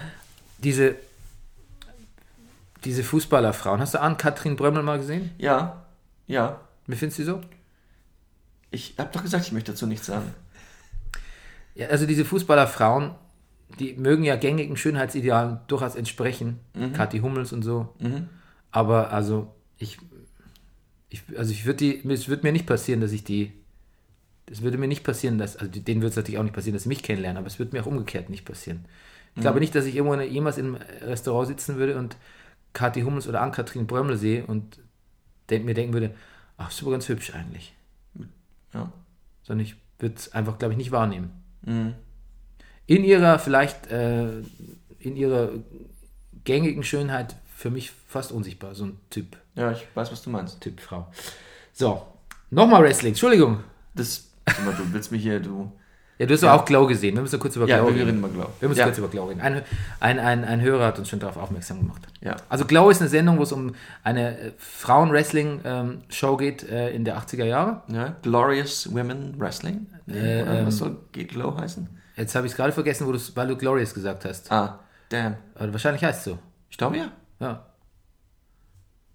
diese, diese Fußballerfrauen, hast du Ann-Kathrin Brömmel mal gesehen? Ja, ja. Wie findest du sie so? Ich habe doch gesagt, ich möchte dazu nichts sagen. Ja, also diese Fußballerfrauen, die mögen ja gängigen Schönheitsidealen durchaus entsprechen. Kathi Hummels und so. Aber also ich, ich also ich würde die, es würde mir nicht passieren, dass ich die, es würde mir nicht passieren, dass, also denen würde es natürlich auch nicht passieren, dass sie mich kennenlernen, aber es würde mir auch umgekehrt nicht passieren. Ich glaube nicht, dass ich irgendwo in- jemals im Restaurant sitzen würde und Kathi Hummels oder Ann-Kathrin Brömmel sehe und denk, mir denken würde, ach, ist aber ganz hübsch eigentlich. Ja. Sondern ich würde es einfach, glaube ich, nicht wahrnehmen. In ihrer vielleicht, äh, in ihrer gängigen Schönheit für mich fast unsichtbar, so ein Typ, Ja, ich weiß, was du meinst. Typ Frau. So, nochmal Wrestling, Entschuldigung. Das, mal, du willst mich hier, du. Ja, du hast doch auch Glow gesehen. Wir müssen kurz über Ja, Glow wir reden. reden über Glow. Wir müssen Ja. kurz über Glow reden. Ein, ein, ein, ein Hörer hat uns schon darauf aufmerksam gemacht. Ja. Also Glow ist eine Sendung, wo es um eine äh, Frauen-Wrestling-Show geht äh, in der 80er Jahre. Ja, Glorious Women Wrestling. Äh, Oder ähm, was soll Glow heißen? Jetzt habe ich es gerade vergessen, wo weil du Glorious gesagt hast. Ah, damn. Aber wahrscheinlich heißt es so. Ich glaube ja. Ja.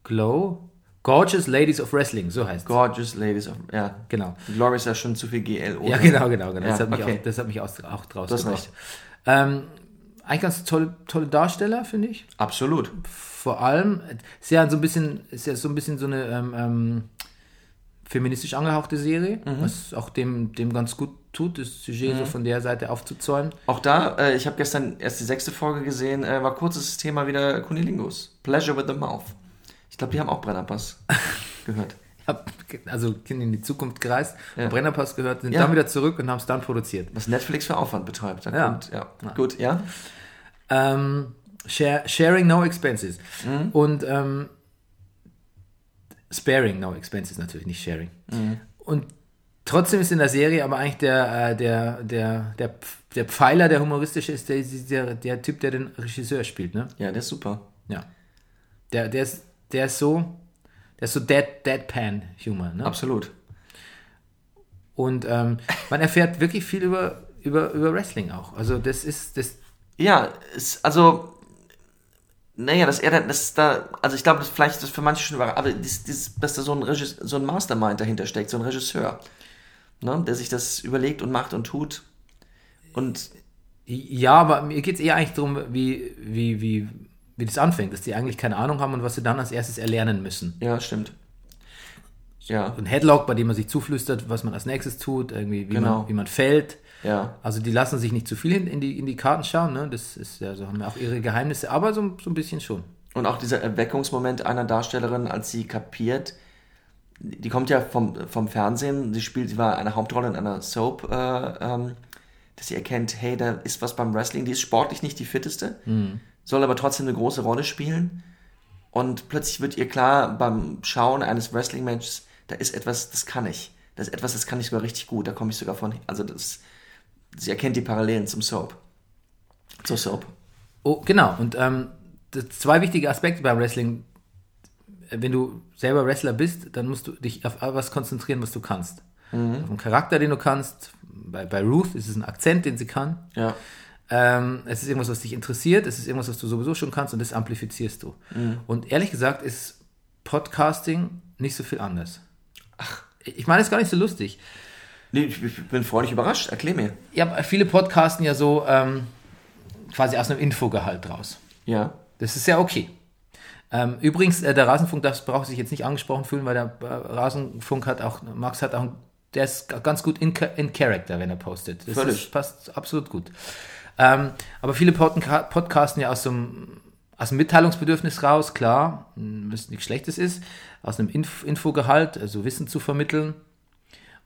Glow. Gorgeous Ladies of Wrestling, so heißt es. Gorgeous Ladies of. Ja. Genau. Glorious ist ja schon zu viel GLO. Ja, genau, genau. genau. Ja, das, hat mich okay. auch, das hat mich aus, auch draus Du hast gebracht. Ähm, eigentlich ganz tolle, tolle Darsteller, finde ich. Absolut. Vor allem, ist ja so ein bisschen, ist ja so ein bisschen so eine ähm, ähm, feministisch angehauchte Serie, Mhm. was auch dem, dem ganz gut tut, das Sujet so von der Seite aufzuzäumen. Auch da, äh, ich habe gestern erst die sechste Folge gesehen, äh, war kurzes Thema wieder Kunilingus. Pleasure with the Mouth. Ich glaube, die haben auch Brennerpass (laughs) gehört. Ich hab, also sind in die Zukunft gereist, Ja. haben Brennerpass gehört, sind Ja. dann wieder zurück und haben es dann produziert. Was Netflix für Aufwand betreibt. Ja. kommt, ja. Gut, ja. Ähm, share, sharing no expenses. Mhm. Und ähm, sparing no expenses natürlich, nicht sharing. Mhm. Und trotzdem ist in der Serie aber eigentlich der, äh, der, der, der, der Pfeiler, der humoristische ist, der, der, der Typ, der den Regisseur spielt. Ne? Ja, der ist super. Ja. Der, der, ist, der ist so, der ist so dead, deadpan Humor. Ne? Absolut. Und ähm, man erfährt wirklich viel über, über, über Wrestling auch. Also das ist, das, Ja, es, also, naja, dass er dann, das da, also ich glaube, das vielleicht ist das für manche schon überraschend, aber dies, dies, dass da so ein, Regis, so ein Mastermind dahinter steckt, so ein Regisseur, ne, der sich das überlegt und macht und tut. Und Ja, aber mir geht es eher eigentlich darum, wie, wie, wie, wie das anfängt, dass die eigentlich keine Ahnung haben und was sie dann als erstes erlernen müssen. ja, stimmt. Ja, Ein Headlock, bei dem man sich zuflüstert, was man als nächstes tut, irgendwie, wie, Genau. man, wie man fällt. ja. Also die lassen sich nicht zu viel in, die, in die Karten schauen, ne? Das ist ja so, haben ja auch ihre Geheimnisse, aber so, so ein bisschen schon. Und auch dieser Erweckungsmoment einer Darstellerin, als sie kapiert, die kommt ja vom, vom Fernsehen, sie spielt, sie war eine Hauptrolle in einer Soap, äh, ähm, dass sie erkennt, hey, da ist was beim Wrestling, die ist sportlich nicht die fitteste, soll aber trotzdem eine große Rolle spielen. Und plötzlich wird ihr klar, beim Schauen eines Wrestling-Matches, da ist etwas, das kann ich. Das ist etwas, das kann ich sogar richtig gut, da komme ich sogar von, also das, sie erkennt die Parallelen zum Soap. Zur Soap. Oh, genau. Und ähm, zwei wichtige Aspekte beim Wrestling wenn du selber Wrestler bist, dann musst du dich auf was konzentrieren, was du kannst. Mhm. Auf einen Charakter, den du kannst. Bei, bei Ruth ist es ein Akzent, den sie kann. Ja. Ähm, es ist irgendwas, was dich interessiert, es ist irgendwas, was du sowieso schon kannst und das amplifizierst du. Mhm. Und ehrlich gesagt ist Podcasting nicht so viel anders. Ach. Ich meine, es ist gar nicht so lustig. Nee, ich, bin freudig überrascht. Erklär mir. Ja, viele podcasten ja so ähm, quasi aus einem Infogehalt raus. Ja. Das ist ja okay. Ähm, übrigens, äh, der Rasenfunk das braucht sich jetzt nicht angesprochen fühlen, weil der äh, Rasenfunk hat auch, Max hat auch, der ist ganz gut in, in Character, wenn er postet. Das Völlig. Ist, passt absolut gut. Ähm, aber viele Podca podcasten ja aus so einem, aus dem Mitteilungsbedürfnis raus, klar, was nichts Schlechtes ist, aus einem Inf Infogehalt, also Wissen zu vermitteln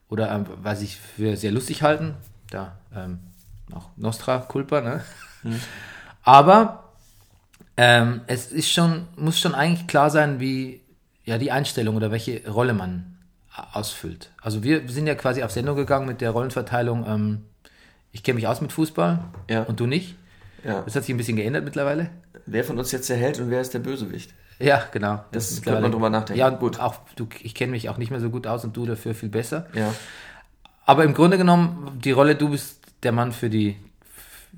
oder ähm, was ich für sehr lustig halten, da ähm, auch Nostra Culpa, ne? (laughs) Aber ähm, es ist schon, muss schon eigentlich klar sein, wie ja die Einstellung oder welche Rolle man ausfüllt. Also wir sind ja quasi auf Sendung gegangen mit der Rollenverteilung, ähm, ich kenne mich aus mit Fußball Ja. und du nicht. Ja. Das hat sich ein bisschen geändert mittlerweile. Wer von uns jetzt der Held und wer ist der Bösewicht? Ja, genau. Das ist könnte man drüber nachdenken. Ja, Gut. auch du, ich kenne mich auch nicht mehr so gut aus und du dafür viel besser. Ja. Aber im Grunde genommen, die Rolle, du bist der Mann für die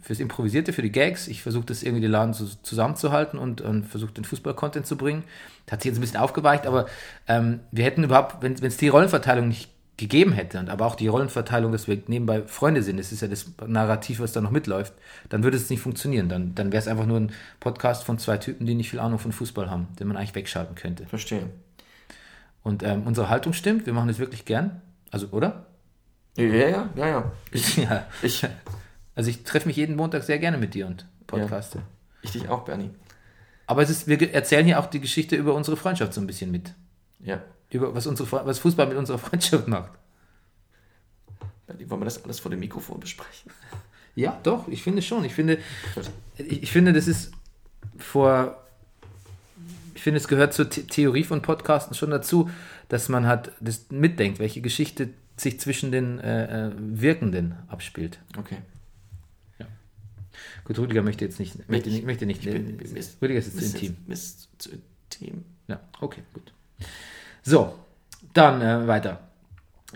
fürs Improvisierte, für die Gags. Ich versuche das irgendwie den Laden zu, zusammenzuhalten und, und versuche den Fußball-Content zu bringen. Das hat sich jetzt ein bisschen aufgeweicht, aber ähm, wir hätten überhaupt, wenn es die Rollenverteilung nicht gegeben hätte und aber auch die Rollenverteilung, dass wir nebenbei Freunde sind, das ist ja das Narrativ, was da noch mitläuft, dann würde es nicht funktionieren. Dann, dann wäre es einfach nur ein Podcast von zwei Typen, die nicht viel Ahnung von Fußball haben, den man eigentlich wegschalten könnte. Verstehe. Und ähm, unsere Haltung stimmt, wir machen das wirklich gern. Also, oder? Ja, ja, ja, ja. ja. Ich, (laughs) Also ich treffe mich jeden Montag sehr gerne mit dir und podcaste. ich dich auch, Bernie. Aber es ist, wir erzählen hier auch die Geschichte über unsere Freundschaft so ein bisschen mit. Ja. Über was, unsere, was Fußball mit unserer Freundschaft macht. Wollen wir das alles vor dem Mikrofon besprechen? Ja, doch, ich finde schon. Ich finde, ich, ich finde, das ist vor. Ich finde, es gehört zur The Theorie von Podcasten schon dazu, dass man halt das mitdenkt, welche Geschichte sich zwischen den äh, äh, Wirkenden abspielt. Okay. Gut, Rüdiger möchte jetzt nicht, möchte nicht, möchte nicht. Ich bin- Mist. Rüdiger ist jetzt zu intim. Mist, zu intim. Ja, okay, gut. So, dann äh, weiter.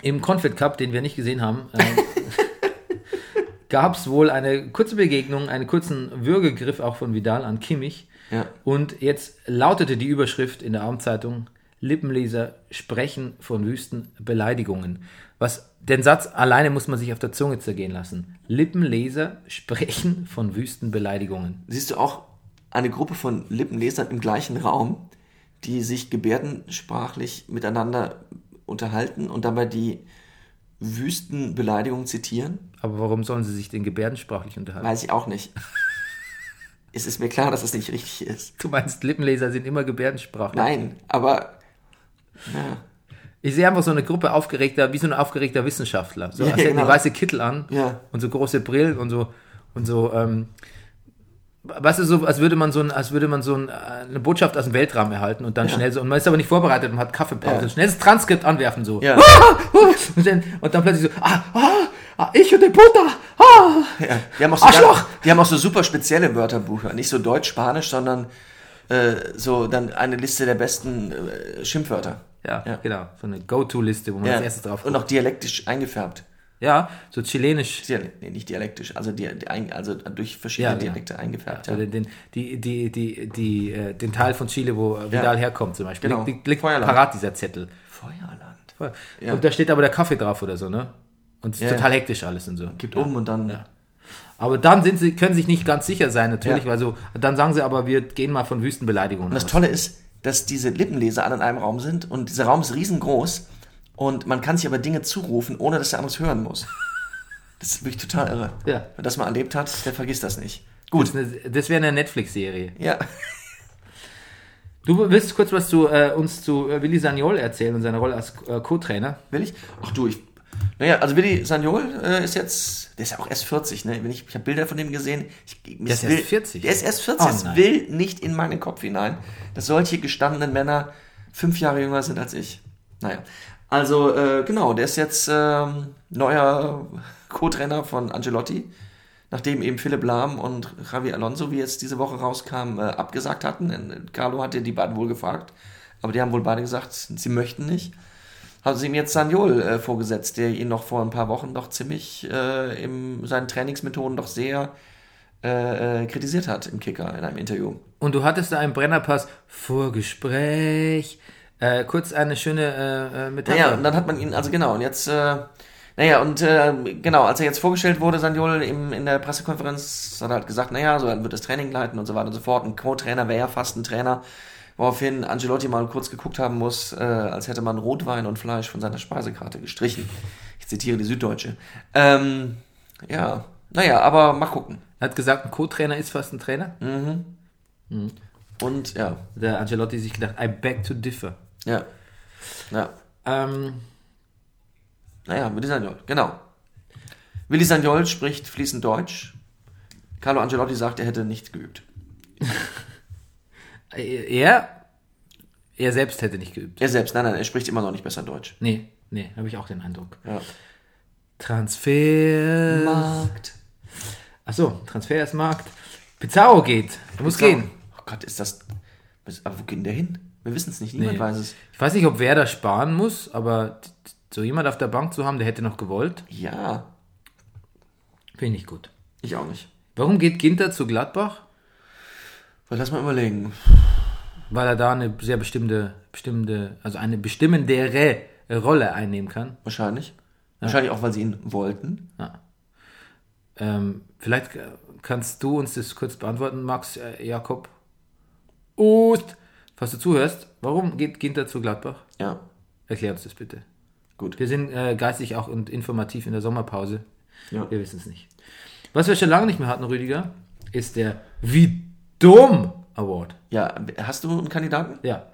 Im Confed Cup, den wir nicht gesehen haben, äh, (laughs) gab es wohl eine kurze Begegnung, einen kurzen Würgegriff auch von Vidal an Kimmich. Ja. Und jetzt lautete die Überschrift in der Abendzeitung: Lippenleser sprechen von wüsten Beleidigungen. Was den Satz alleine muss man sich auf der Zunge zergehen lassen. Lippenleser sprechen von wüsten Beleidigungen. Siehst du auch eine Gruppe von Lippenlesern im gleichen Raum, die sich gebärdensprachlich miteinander unterhalten und dabei die wüsten Beleidigungen zitieren? Aber warum sollen sie sich denn gebärdensprachlich unterhalten? Weiß ich auch nicht. (laughs) es ist mir klar, dass es nicht richtig ist. Du meinst, Lippenleser sind immer gebärdensprachlich? Nein, aber ja, Ich sehe einfach so eine Gruppe aufgeregter, wie so ein aufgeregter Wissenschaftler. So, Ja, als hätten genau. die weiße Kittel an Ja. und so große Brillen und so und so, ähm, weißt du, so, als würde man so ein, als würde man so ein, äh, eine Botschaft aus dem Weltraum erhalten und dann schnell so, und man ist aber nicht vorbereitet und hat Kaffeepause, Ja. schnell das Transkript anwerfen, so. Ja. Und, dann, und dann plötzlich so, ah, ah, ah ich und der Buddha, ah. ja. Die, haben auch so Arschloch! ganz, die haben auch so super spezielle Wörterbucher. Nicht so deutsch-spanisch, sondern äh, so dann eine Liste der besten äh, Schimpfwörter. Ja, Ja. genau, so eine Go-To-Liste, wo man Ja. als erstes drauf Und auch dialektisch eingefärbt. Ja, so chilenisch. Nee, nicht dialektisch, also, die, die, ein- also durch verschiedene Ja, ja. Dialekte eingefärbt. Ja. Ja. Den, den, die, die, die, äh, den Teil von Chile, wo Vidal herkommt zum Beispiel. Genau. Liegt, liegt Feuerland. parat, dieser Zettel. Feuerland. Ja. Und da steht aber der Kaffee drauf oder so, ne? Und es ist Ja. total hektisch alles und so. Gibt um und dann. Aber dann sind sie, können sie sich nicht ganz sicher sein, natürlich, Ja. weil so, dann sagen sie aber, wir gehen mal von Wüstenbeleidigungen Und das. Tolle ist, dass diese Lippenleser alle in einem Raum sind und dieser Raum ist riesengroß und man kann sich aber Dinge zurufen, ohne dass der andere es hören muss. (laughs) Das ist wirklich total irre. Ja. Wer das mal erlebt hat, der vergisst das nicht. Gut. das wäre eine Netflix-Serie. Ja. Du willst kurz was zu äh, uns zu äh, Willi Sagnol erzählen und seine Rolle als äh, Co-Trainer? Will ich? Ach du, ich. Naja, also Willi Sagnol äh, ist jetzt, der ist ja auch erst 40, ne? Wenn ich, ich habe Bilder von dem gesehen. Ich, Der ist erst 40? Der ist erst 40. Oh das nein. will nicht in meinen Kopf hinein, dass solche gestandenen Männer fünf Jahre jünger sind als ich. Naja. Also, äh, genau, der ist jetzt ähm, neuer Co-Trainer von Angelotti, nachdem eben Philipp Lahm und Javi Alonso, wie jetzt diese Woche rauskam, äh, abgesagt hatten. Denn Carlo hatte die beiden wohl gefragt. aber die haben wohl beide gesagt, sie möchten nicht. Haben sie ihm jetzt Saniol äh, vorgesetzt, der ihn noch vor ein paar Wochen doch ziemlich äh, in seinen Trainingsmethoden doch sehr äh, äh, kritisiert hat im Kicker in einem Interview. Und du hattest da im Brennerpass Vorgespräch. Äh, kurz eine schöne äh, äh, Metapher. Naja, und dann hat man ihn, also genau, und jetzt, äh, naja, und äh, genau, als er jetzt vorgestellt wurde, Saniol im, in der Pressekonferenz, hat er halt gesagt, naja, so wird das Training leiten und so weiter und so fort. Ein Co-Trainer wäre ja fast ein Trainer, woraufhin Angelotti mal kurz geguckt haben muss, äh, als hätte man Rotwein und Fleisch von seiner Speisekarte gestrichen. Ich zitiere die Süddeutsche. Ähm, ja, naja, aber mal gucken. Er hat gesagt, ein Co-Trainer ist fast ein Trainer. Und ja, Der Angelotti sich gedacht, I beg to differ. Ja, ja. Ähm, Naja, Willi Sagnol, genau. Willi Sagnol spricht fließend Deutsch. Carlo Angelotti sagt, er hätte nicht geübt. (laughs) er, er selbst hätte nicht geübt. Er selbst, nein, nein, er spricht immer noch nicht besser Deutsch. Nee, nee, habe ich auch den Eindruck. Ja. Transfer. Markt. Achso, Transfer ist Markt. Pizarro geht. Er muss gehen. Oh Gott, ist das. Aber wo geht denn der hin? Wir wissen es nicht, niemand Nee. weiß es. Ich weiß nicht, ob wer da sparen muss, aber so jemand auf der Bank zu haben, der hätte noch gewollt, Ja, finde ich gut. ich auch nicht. Warum geht Ginter zu Gladbach? Weil lass mal überlegen. Weil er da eine sehr bestimmte, bestimmte, also eine bestimmendere Rolle einnehmen kann. Wahrscheinlich. Wahrscheinlich auch, weil sie ihn wollten. Ähm, vielleicht kannst du uns das kurz beantworten, Max äh, Jakob Ost. Falls du zuhörst, warum geht Ginter zu Gladbach? Ja, Erklär uns das bitte. gut. Wir sind äh, geistig auch und informativ in der Sommerpause. Ja. Wir wissen es nicht. Was wir schon lange nicht mehr hatten, Rüdiger, ist der Wie dumm Award. Ja, hast du einen Kandidaten? Ja.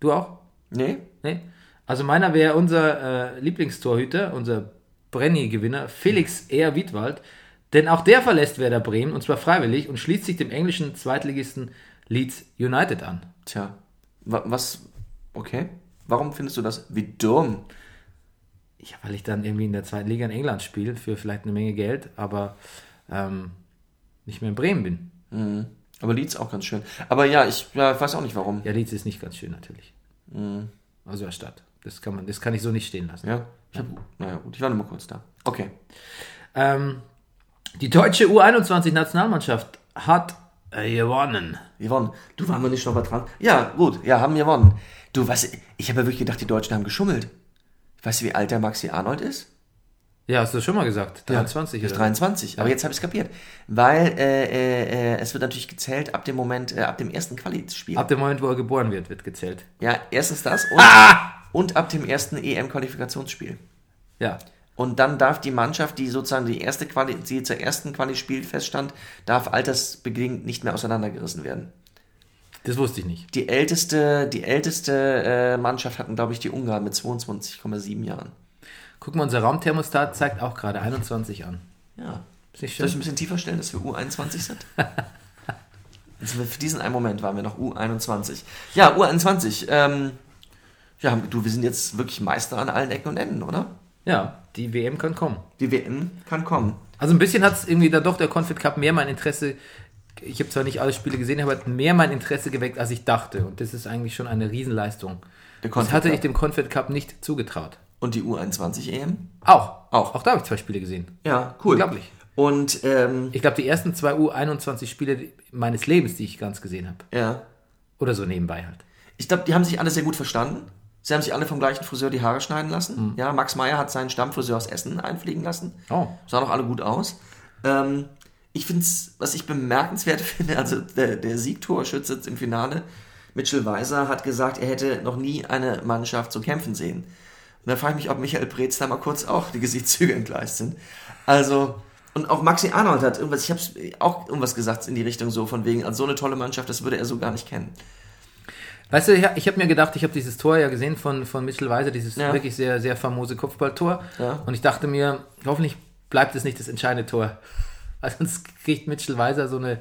Du auch? Nee? Nee? Also meiner wäre unser äh, Lieblingstorhüter, unser Brenny-Gewinner, Felix R. Wiedwald. Denn auch der verlässt Werder Bremen, und zwar freiwillig, und schließt sich dem englischen Zweitligisten Leeds United an. Tja. Wa- Was? Okay. Warum findest du das? Wie dumm. Ja, weil ich dann irgendwie in der zweiten Liga in England spiele, für vielleicht eine Menge Geld, aber ähm, nicht mehr in Bremen bin. Aber Leeds auch ganz schön. Aber ja, ich, ja, ich weiß auch nicht warum. Ja, Leeds ist nicht ganz schön natürlich. Also als Stadt. Das kann man, das kann ich so nicht stehen lassen. Ja? Ich hab, naja, gut, ich war nur mal kurz da. Okay. Ähm, die deutsche U21-Nationalmannschaft hat äh, gewonnen. Gewonnen. Du waren wir nicht noch mal dran? Ja, gut, ja, haben gewonnen. Du, was, ich habe ja wirklich gedacht, die Deutschen haben geschummelt. Weißt du, wie alt der Maxi Arnold ist? Ja, hast du schon mal gesagt. 23 ist oder? 23. Aber jetzt habe ich es kapiert. Weil äh, äh, äh, es wird natürlich gezählt ab dem Moment, äh, ab dem ersten Quali-Spiel. Ab dem Moment, wo er geboren wird, wird gezählt. Ja, erstens das (laughs) und, und ab dem ersten EM-Qualifikationsspiel. Ja. Und dann darf die Mannschaft, die sozusagen die erste Quali, die zur ersten Quali spielt, feststand, darf altersbedingt nicht mehr auseinandergerissen werden. Das wusste ich nicht. Die älteste, die älteste äh, Mannschaft hatten, glaube ich, die Ungarn mit 22,7 Jahren. Guck mal, unser Raumthermostat zeigt auch gerade 21 an. Ja. Ist nicht Soll ich ein schön? bisschen tiefer stellen, dass wir U21 sind? (laughs) also für diesen einen Moment waren wir noch U21. Ja, U21. Ähm, ja, du, wir sind jetzt wirklich Meister an allen Ecken und Enden, oder? Ja, die WM kann kommen. Die WM kann kommen. Also ein bisschen hat es irgendwie dann doch der Confed Cup mehr mein Interesse. Ich habe zwar nicht alle Spiele gesehen, aber hat mehr mein Interesse geweckt, als ich dachte. Und das ist eigentlich schon eine Riesenleistung. Das hatte Cup. ich dem Confed Cup nicht zugetraut. Und die U21 EM? Auch. Auch. Auch da habe ich zwei Spiele gesehen. Ja, cool. Unglaublich. Und, ähm, Ich glaube, die ersten zwei U21-Spiele meines Lebens, die ich ganz gesehen habe. ja. Oder so nebenbei halt. Ich glaube, die haben sich alle sehr gut verstanden. Sie haben sich alle vom gleichen Friseur die Haare schneiden lassen. Ja, Max Meyer hat seinen Stammfriseur aus Essen einfliegen lassen. Oh. Sahen auch alle gut aus. Ähm, ich finde es, was ich bemerkenswert (laughs) finde, also der, der Siegtorschütze im Finale, Mitchell Weiser, hat gesagt, er hätte noch nie eine Mannschaft so kämpfen sehen. Und da frage ich mich, ob Michael Preetz da mal kurz auch die Gesichtszüge entgleist sind. Also, und auch Maxi Arnold hat irgendwas, ich habe auch irgendwas gesagt in die Richtung so, von wegen, also so eine tolle Mannschaft, das würde er so gar nicht kennen. Weißt du, ich, ich habe mir gedacht, ich habe dieses Tor ja gesehen von, von Mitchell Weiser, dieses Ja. wirklich sehr, sehr famose Kopfballtor. Ja. Und ich dachte mir, hoffentlich bleibt es nicht das entscheidende Tor. Weil sonst kriegt Mitchell Weiser so eine.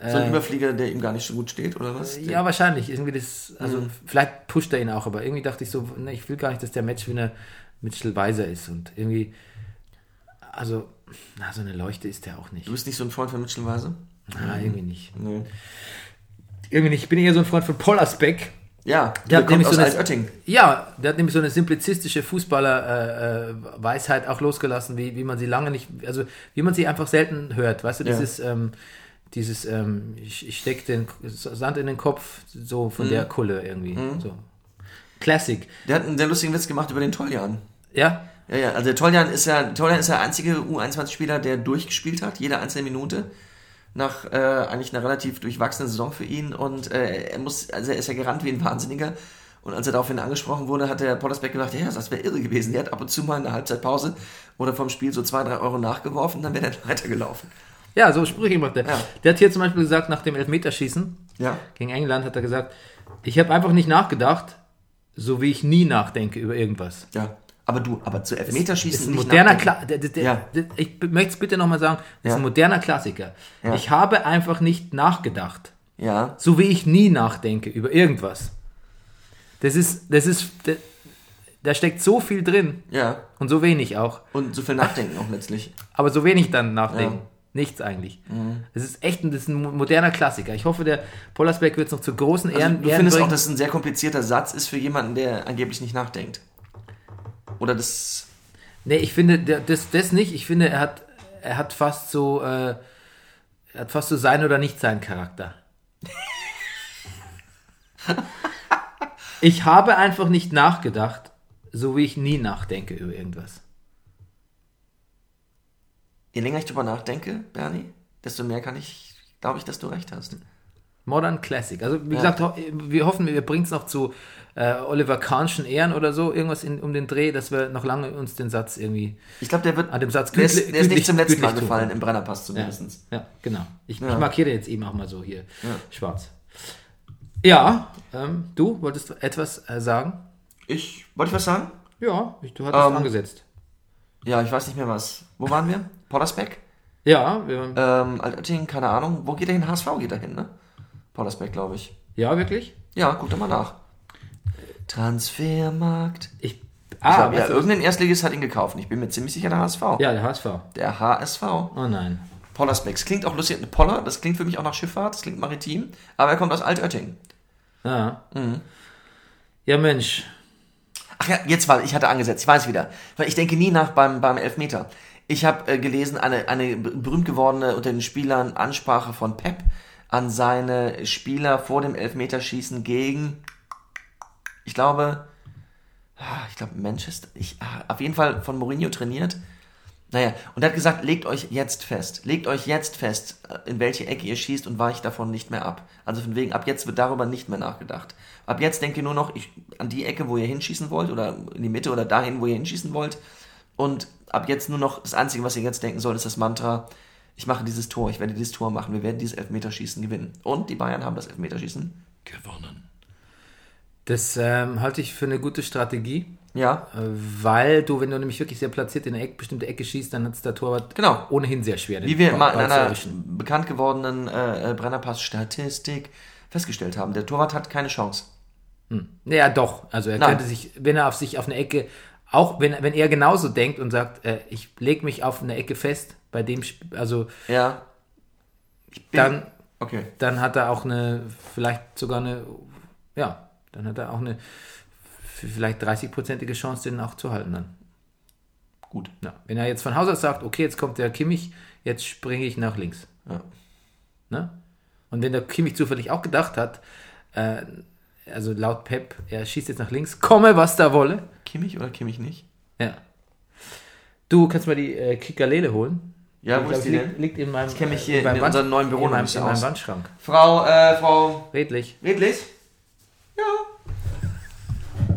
So ein Überflieger, der ihm gar nicht so gut steht, oder was? Ja, wahrscheinlich. Irgendwie das, also Mhm. vielleicht pusht er ihn auch, aber irgendwie dachte ich so, ne, ich will gar nicht, dass der Matchwinner Mitchell Weiser ist. Und irgendwie, also, na, so eine Leuchte ist der auch nicht. Du bist nicht so ein Freund von Mitchell Weiser? Ah, irgendwie nicht. Nee. Irgendwie nicht. Ich bin eher so ein Freund von Pollersbeck. Ja, Der hat kommt nämlich aus so eine, ja, der hat nämlich so eine simplizistische Fußballer-Weisheit auch losgelassen, wie, wie man sie lange nicht, also wie man sie einfach selten hört. Weißt du, Ja. dieses, ähm, dieses, ähm, ich, ich stecke den Sand in den Kopf, so von Mhm. der Kulle irgendwie. So. Classic. Der hat einen sehr lustigen Witz gemacht über den Toljan. Ja? Ja, ja, also der Toljan ist ja, Toljan ist der einzige U21-Spieler, der durchgespielt hat, jede einzelne Minute. Nach äh, eigentlich einer relativ durchwachsenen Saison für ihn. Und äh, er muss, also er ist ja gerannt wie ein Wahnsinniger. Und als er daraufhin angesprochen wurde, hat der Pollersbeck gesagt, ja, das wäre irre gewesen. Der hat ab und zu mal in der Halbzeitpause oder vom Spiel so zwei, drei Euro nachgeworfen, dann wäre er (laughs) weitergelaufen. Ja, so Sprüche macht er. Ja. Der hat hier zum Beispiel gesagt, nach dem Elfmeterschießen Ja. gegen England hat er gesagt, ich habe einfach nicht nachgedacht, so wie ich nie nachdenke über irgendwas. Ja. Aber du, aber zu Elfmeterschießen ist ein moderner nachdenken. Kla der, der, Ja. der, Ich möchte es bitte nochmal sagen, das Ja. ist ein moderner Klassiker. Ja. Ich habe einfach nicht nachgedacht, Ja. so wie ich nie nachdenke über irgendwas. Das ist, das ist, da, steckt so viel drin Ja. und so wenig auch. Und so viel Nachdenken auch letztlich. Aber so wenig dann nachdenken. Mhm. Nichts eigentlich. Das ist echt ein, das ist ein moderner Klassiker. Ich hoffe, der Pollersbeck wird es noch zu großen Also, Ehren, du Ehren findest auch, bringen. dass es ein sehr komplizierter Satz ist für jemanden, der angeblich nicht nachdenkt. Oder das. Nee, ich finde das, das nicht. Ich finde, er hat, er hat fast so, äh, er hat fast so sein oder nicht sein Charakter. ich habe einfach nicht nachgedacht, so wie ich nie nachdenke über irgendwas. Je länger ich drüber nachdenke, Bernie, desto mehr kann ich, glaube ich, dass du recht hast. Modern Classic. Also wie gesagt, ho wir hoffen, wir bringen es noch zu äh, Oliver Kahnschen Ehren oder so, irgendwas in, um den Dreh, dass wir noch lange uns den Satz irgendwie Ich glaube, der wird. an dem Satz der ist, der ist nicht zum letzten Mal gefallen im Brennerpass Ja, zumindest. ja genau. Ich, Ja. ich markiere jetzt eben auch mal so hier schwarz. Ja, ähm, du wolltest etwas äh, sagen? Ich. Wollte ich was sagen? Ja, ich, du hattest Ähm, angesetzt. Ja, ich weiß nicht mehr was. Wo waren wir? Pollersbeck? Ja, wir, Ähm, Altötting, keine Ahnung. Wo geht er hin? HSV geht er hin, ne? Pollersbeck, glaube ich. ja, wirklich? Ja, guck doch mal nach. Transfermarkt. Ich, Ich ah, glaube, ja, weißt du, irgendein Erstligist hat ihn gekauft. Ich bin mir ziemlich sicher, der HSV. ja, der HSV. Der HSV. Oh nein. Pollersbeck. Das klingt auch lustig. Poller, das klingt für mich auch nach Schifffahrt, das klingt maritim. Aber er kommt aus Altötting. Ja. Mhm. Ja, Mensch. Ach ja, jetzt war, ich hatte angesetzt, ich weiß wieder. Weil ich denke nie nach beim, beim Elfmeter. Ich habe äh, gelesen, eine, eine berühmt gewordene unter den Spielern Ansprache von Pep an seine Spieler vor dem Elfmeterschießen gegen, ich glaube, ah, ich glaube Manchester, ich, ah, auf jeden Fall von Mourinho trainiert. Naja, und er hat gesagt, legt euch jetzt fest, legt euch jetzt fest, äh, in welche Ecke ihr schießt und weicht davon nicht mehr ab. Also von wegen, ab jetzt wird darüber nicht mehr nachgedacht. Ab jetzt denkt ihr nur noch ich, an die Ecke, wo ihr hinschießen wollt oder in die Mitte oder dahin, wo ihr hinschießen wollt. Und ab jetzt nur noch, das Einzige, was ihr jetzt denken sollt, ist das Mantra, ich mache dieses Tor, ich werde dieses Tor machen, wir werden dieses Elfmeterschießen gewinnen. Und die Bayern haben das Elfmeterschießen gewonnen. Das ähm, halte ich für eine gute Strategie, Ja, äh, weil du, wenn du nämlich wirklich sehr platziert in eine Eck, bestimmte Ecke schießt, dann hat es der Torwart Genau. ohnehin sehr schwer. wie wir mal in einer bekannt gewordenen äh, äh, Brennerpass-Statistik festgestellt haben, der Torwart hat keine Chance. Naja, doch. Also er Nein. könnte sich, wenn er auf sich auf eine Ecke, auch wenn, wenn er genauso denkt und sagt, äh, ich lege mich auf eine Ecke fest, bei dem, Sp- also Ja. Dann, Okay. dann hat er auch eine, vielleicht sogar eine, ja, dann hat er auch eine vielleicht 30-prozentige Chance, den auch zu halten dann. Gut. Ja. Wenn er jetzt von Haus aus sagt, okay, jetzt kommt der Kimmich, jetzt springe ich nach links. Ja. Ne? Und wenn der Kimmich zufällig auch gedacht hat, äh, also laut Pep, er schießt jetzt nach links, komme was da wolle. Kimmich oder Kimmich nicht? Ja. Du kannst mal die äh, Kickerlele holen. Ja, Ich wo glaub, ist die liegt, denn? liegt in meinem, Ich kenn mich äh, hier in Wand- unserem neuen Büro in meinem, in meinem. Wandschrank. Frau, äh, Frau Redlich. Redlich? Ja.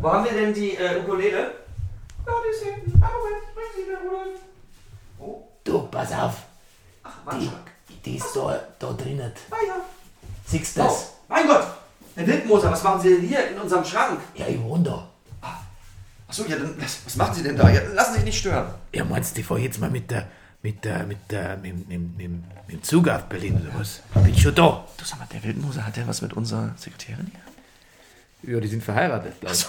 Wo haben wir denn die äh, Ukulele? Ja, die ist hinten. Ah, Moment, bring sie mir, Rudolf. Oh, Du, pass auf, ach, Wandschrank. die ist da, da drinnen. Ah ja. Siehst du Oh, das? mein Gott. Herr Wildmoser, was machen Sie denn hier in unserem Schrank? Ja, ich wunder. Achso, ja, dann, was, was machen Sie denn da? Ja, lassen Sie sich nicht stören. Ja, meinst du, ich fahr jetzt mal mit der, mit der, mit der, mit, mit, mit, mit dem Zug auf Berlin oder was? Bin schon da. Du sag mal, der Wildmoser, hat der was mit unserer Sekretärin hier? Ja, die sind verheiratet, glaube ich.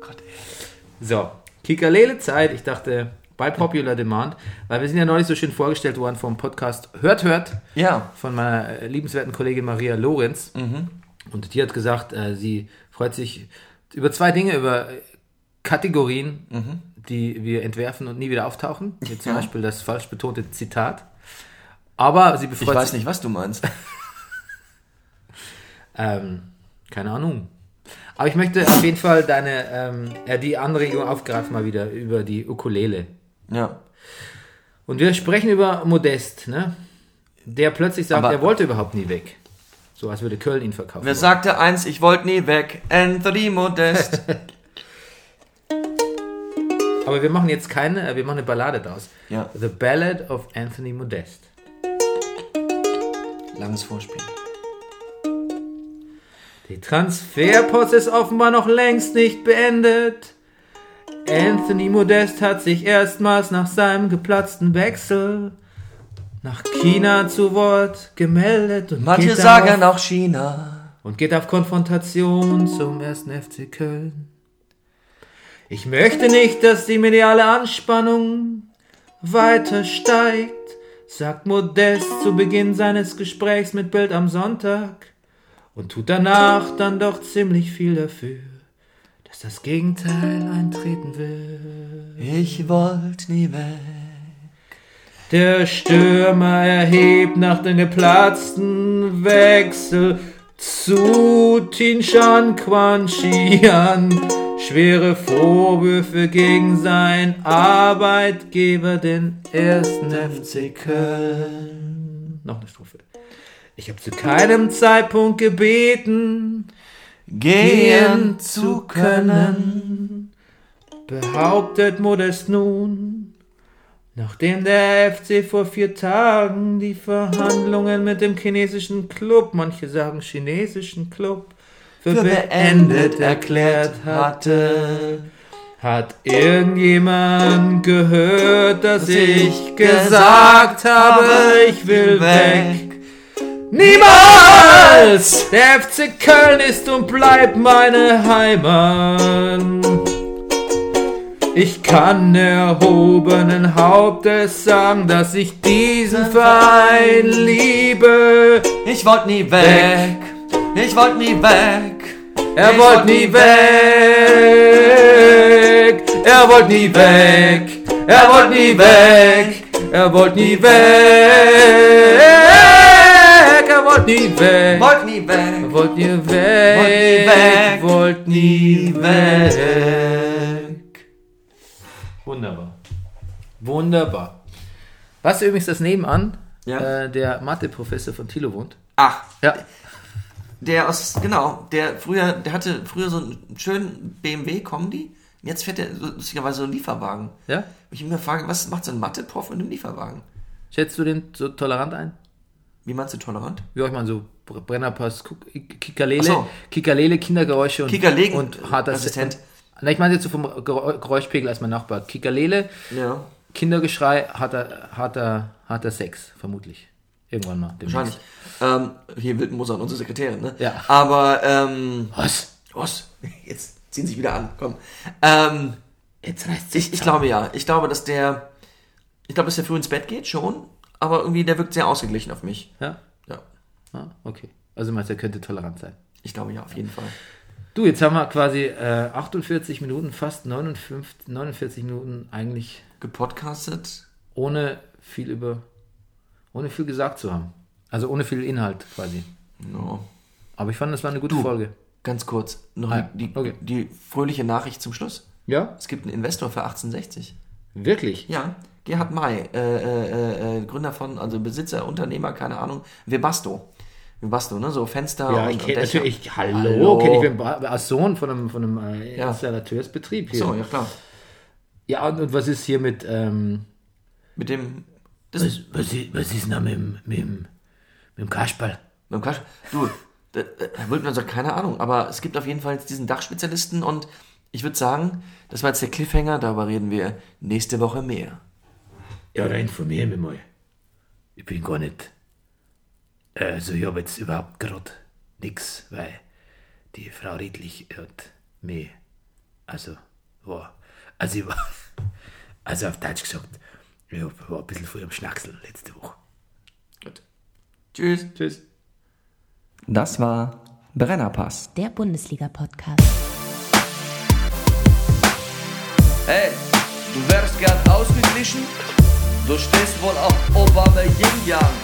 Gott, ey. So, Kickerlele Zeit. Ich dachte, bei Popular Demand, weil wir sind ja neulich so schön vorgestellt worden vom Podcast Hört, Hört Ja. von meiner äh, liebenswerten Kollegin Maria Lorenz. Und die hat gesagt, äh, sie freut sich über zwei Dinge, über Kategorien, die wir entwerfen und nie wieder auftauchen. Wie zum (laughs) Ja. Beispiel das falsch betonte Zitat. Aber sie Ich befreut weiß sich. nicht, was du meinst. (laughs) Ähm, keine Ahnung. Aber ich möchte auf jeden Fall deine, ähm, ja, die Anregung aufgreifen mal wieder über die Ukulele. Ja. Und wir sprechen über Modest, ne? Der plötzlich sagt, Aber- er wollte überhaupt nie weg. So als würde Köln ihn verkaufen. Wer sagte eins, ich wollte nie weg? Anthony Modest. (laughs) Aber wir machen jetzt keine, äh, wir machen eine Ballade draus. ja, The Ballad of Anthony Modest. langes Vorspiel. Die Transferpost ist offenbar noch längst nicht beendet. Anthony Modest hat sich erstmals nach seinem geplatzten Wechsel nach China zu Wort gemeldet und Manche geht sagen auf, auch China. und geht auf Konfrontation zum ersten FC Köln. Ich möchte nicht, dass die mediale Anspannung weiter steigt, sagt Modest zu Beginn seines Gesprächs mit Bild am Sonntag und tut danach dann doch ziemlich viel dafür, dass das Gegenteil eintreten wird. Ich wollte nie weg. Der Stürmer erhebt nach dem geplatzten Wechsel zu Tinshan Quanchian schwere Vorwürfe gegen seinen Arbeitgeber, den ersten FC Köln. Noch eine Strophe. Ich habe zu keinem Zeitpunkt gebeten, Gehen zu können. behauptet Modest nun. Nachdem der FC vor vier Tagen die Verhandlungen mit dem chinesischen Club, manche sagen chinesischen Club, für, beendet erklärt hatte, hat irgendjemand gehört, dass ich gesagt habe, ich will weg. Niemals! Der FC Köln ist und bleibt meine Heimat. Ich kann erhobenen Hauptes sagen, dass ich diesen Verein liebe. Ich wollte nie weg. Ich wollte nie weg. Er wollte nie weg. Er wollte nie weg. Er wollte nie weg. Er wollte nie weg. Er wollte nie weg. Wollte nie weg. Wollt nie weg, wollt nie weg. Wunderbar. Was übrigens das nebenan, Ja. äh, der Mathe-Professor von Thilo wohnt. Ach, Ja. der aus, genau, der früher, der hatte früher so einen schönen BMW. Und Jetzt fährt er lustigerweise so einen Lieferwagen. Ja? Ich mich immer frage, was macht so ein Mathe-Prof mit einem Lieferwagen? Schätzt du den so tolerant ein? Wie meinst du tolerant? Wie auch mal so Br- Brennerpass, Kikalele, so. Kikalele, Kindergeräusche und, Kikalegen, und harter Assistent. Na, ich meine jetzt so vom Gerä- Geräuschpegel als mein Nachbar. Kikalele, Ja, Kindergeschrei, harter, harter, harter Sex, vermutlich. Irgendwann mal. demnächst. wahrscheinlich. Ähm, hier Moser und unsere Sekretärin, ne? Ja. Aber, ähm, Was? was? (laughs) Jetzt ziehen sich wieder an, komm. Ähm, Jetzt reißt ich, ich glaube ja. Ich glaube, dass der, ich glaube, dass der früh ins Bett geht, schon. Aber irgendwie, der wirkt sehr ausgeglichen auf mich. Ja? Ja, Ah, okay. Also meinst du, er könnte tolerant sein. ich glaube ja, auf jeden Fall. Du, jetzt haben wir quasi äh, 48 Minuten, fast 59, 49 Minuten eigentlich Gepodcastet. ohne viel über, ohne viel gesagt zu haben. Also ohne viel Inhalt quasi. Ja. Aber ich fand, das war eine gute Folge. Ganz kurz, noch Ah, die, okay. die fröhliche Nachricht zum Schluss. Ja? Es gibt einen Investor für 1860. Wirklich? Ja, Gerhard May, äh, äh, äh, Gründer von, also Besitzer, Unternehmer, keine Ahnung, Webasto. Webasto, ne, so Fenster Ja, und, ich und kenne Dächer. natürlich, hallo, Hallo. kenne ich bin als Sohn von einem, von einem äh, Ja. Installateursbetrieb hier. So, ja klar. Ja, und, und was ist hier mit, ähm, Mit dem, Was, was, ist, was ist denn da mit dem, mit dem, mit dem Kasperl? mit dem Quatsch. Du, da, da wird man so, keine Ahnung, aber es gibt auf jeden Fall jetzt diesen Dachspezialisten und ich würde sagen, das war jetzt der Cliffhanger, darüber reden wir nächste Woche mehr. Ja, da informieren wir mal. Ich bin gar nicht. Also, ich habe jetzt überhaupt gerade nix, weil die Frau Riedlich hat mir. Also, war. Also, ich war. (laughs) Also, auf Deutsch gesagt, ich hab- war ein bisschen früh am Schnackseln letzte Woche. Gut. Tschüss. tschüss. Das war Brennerpass. Der Bundesliga-Podcast. Hey, du wärst gern ausgeglichen? Du stehst wohl auf Obama Yin Yang.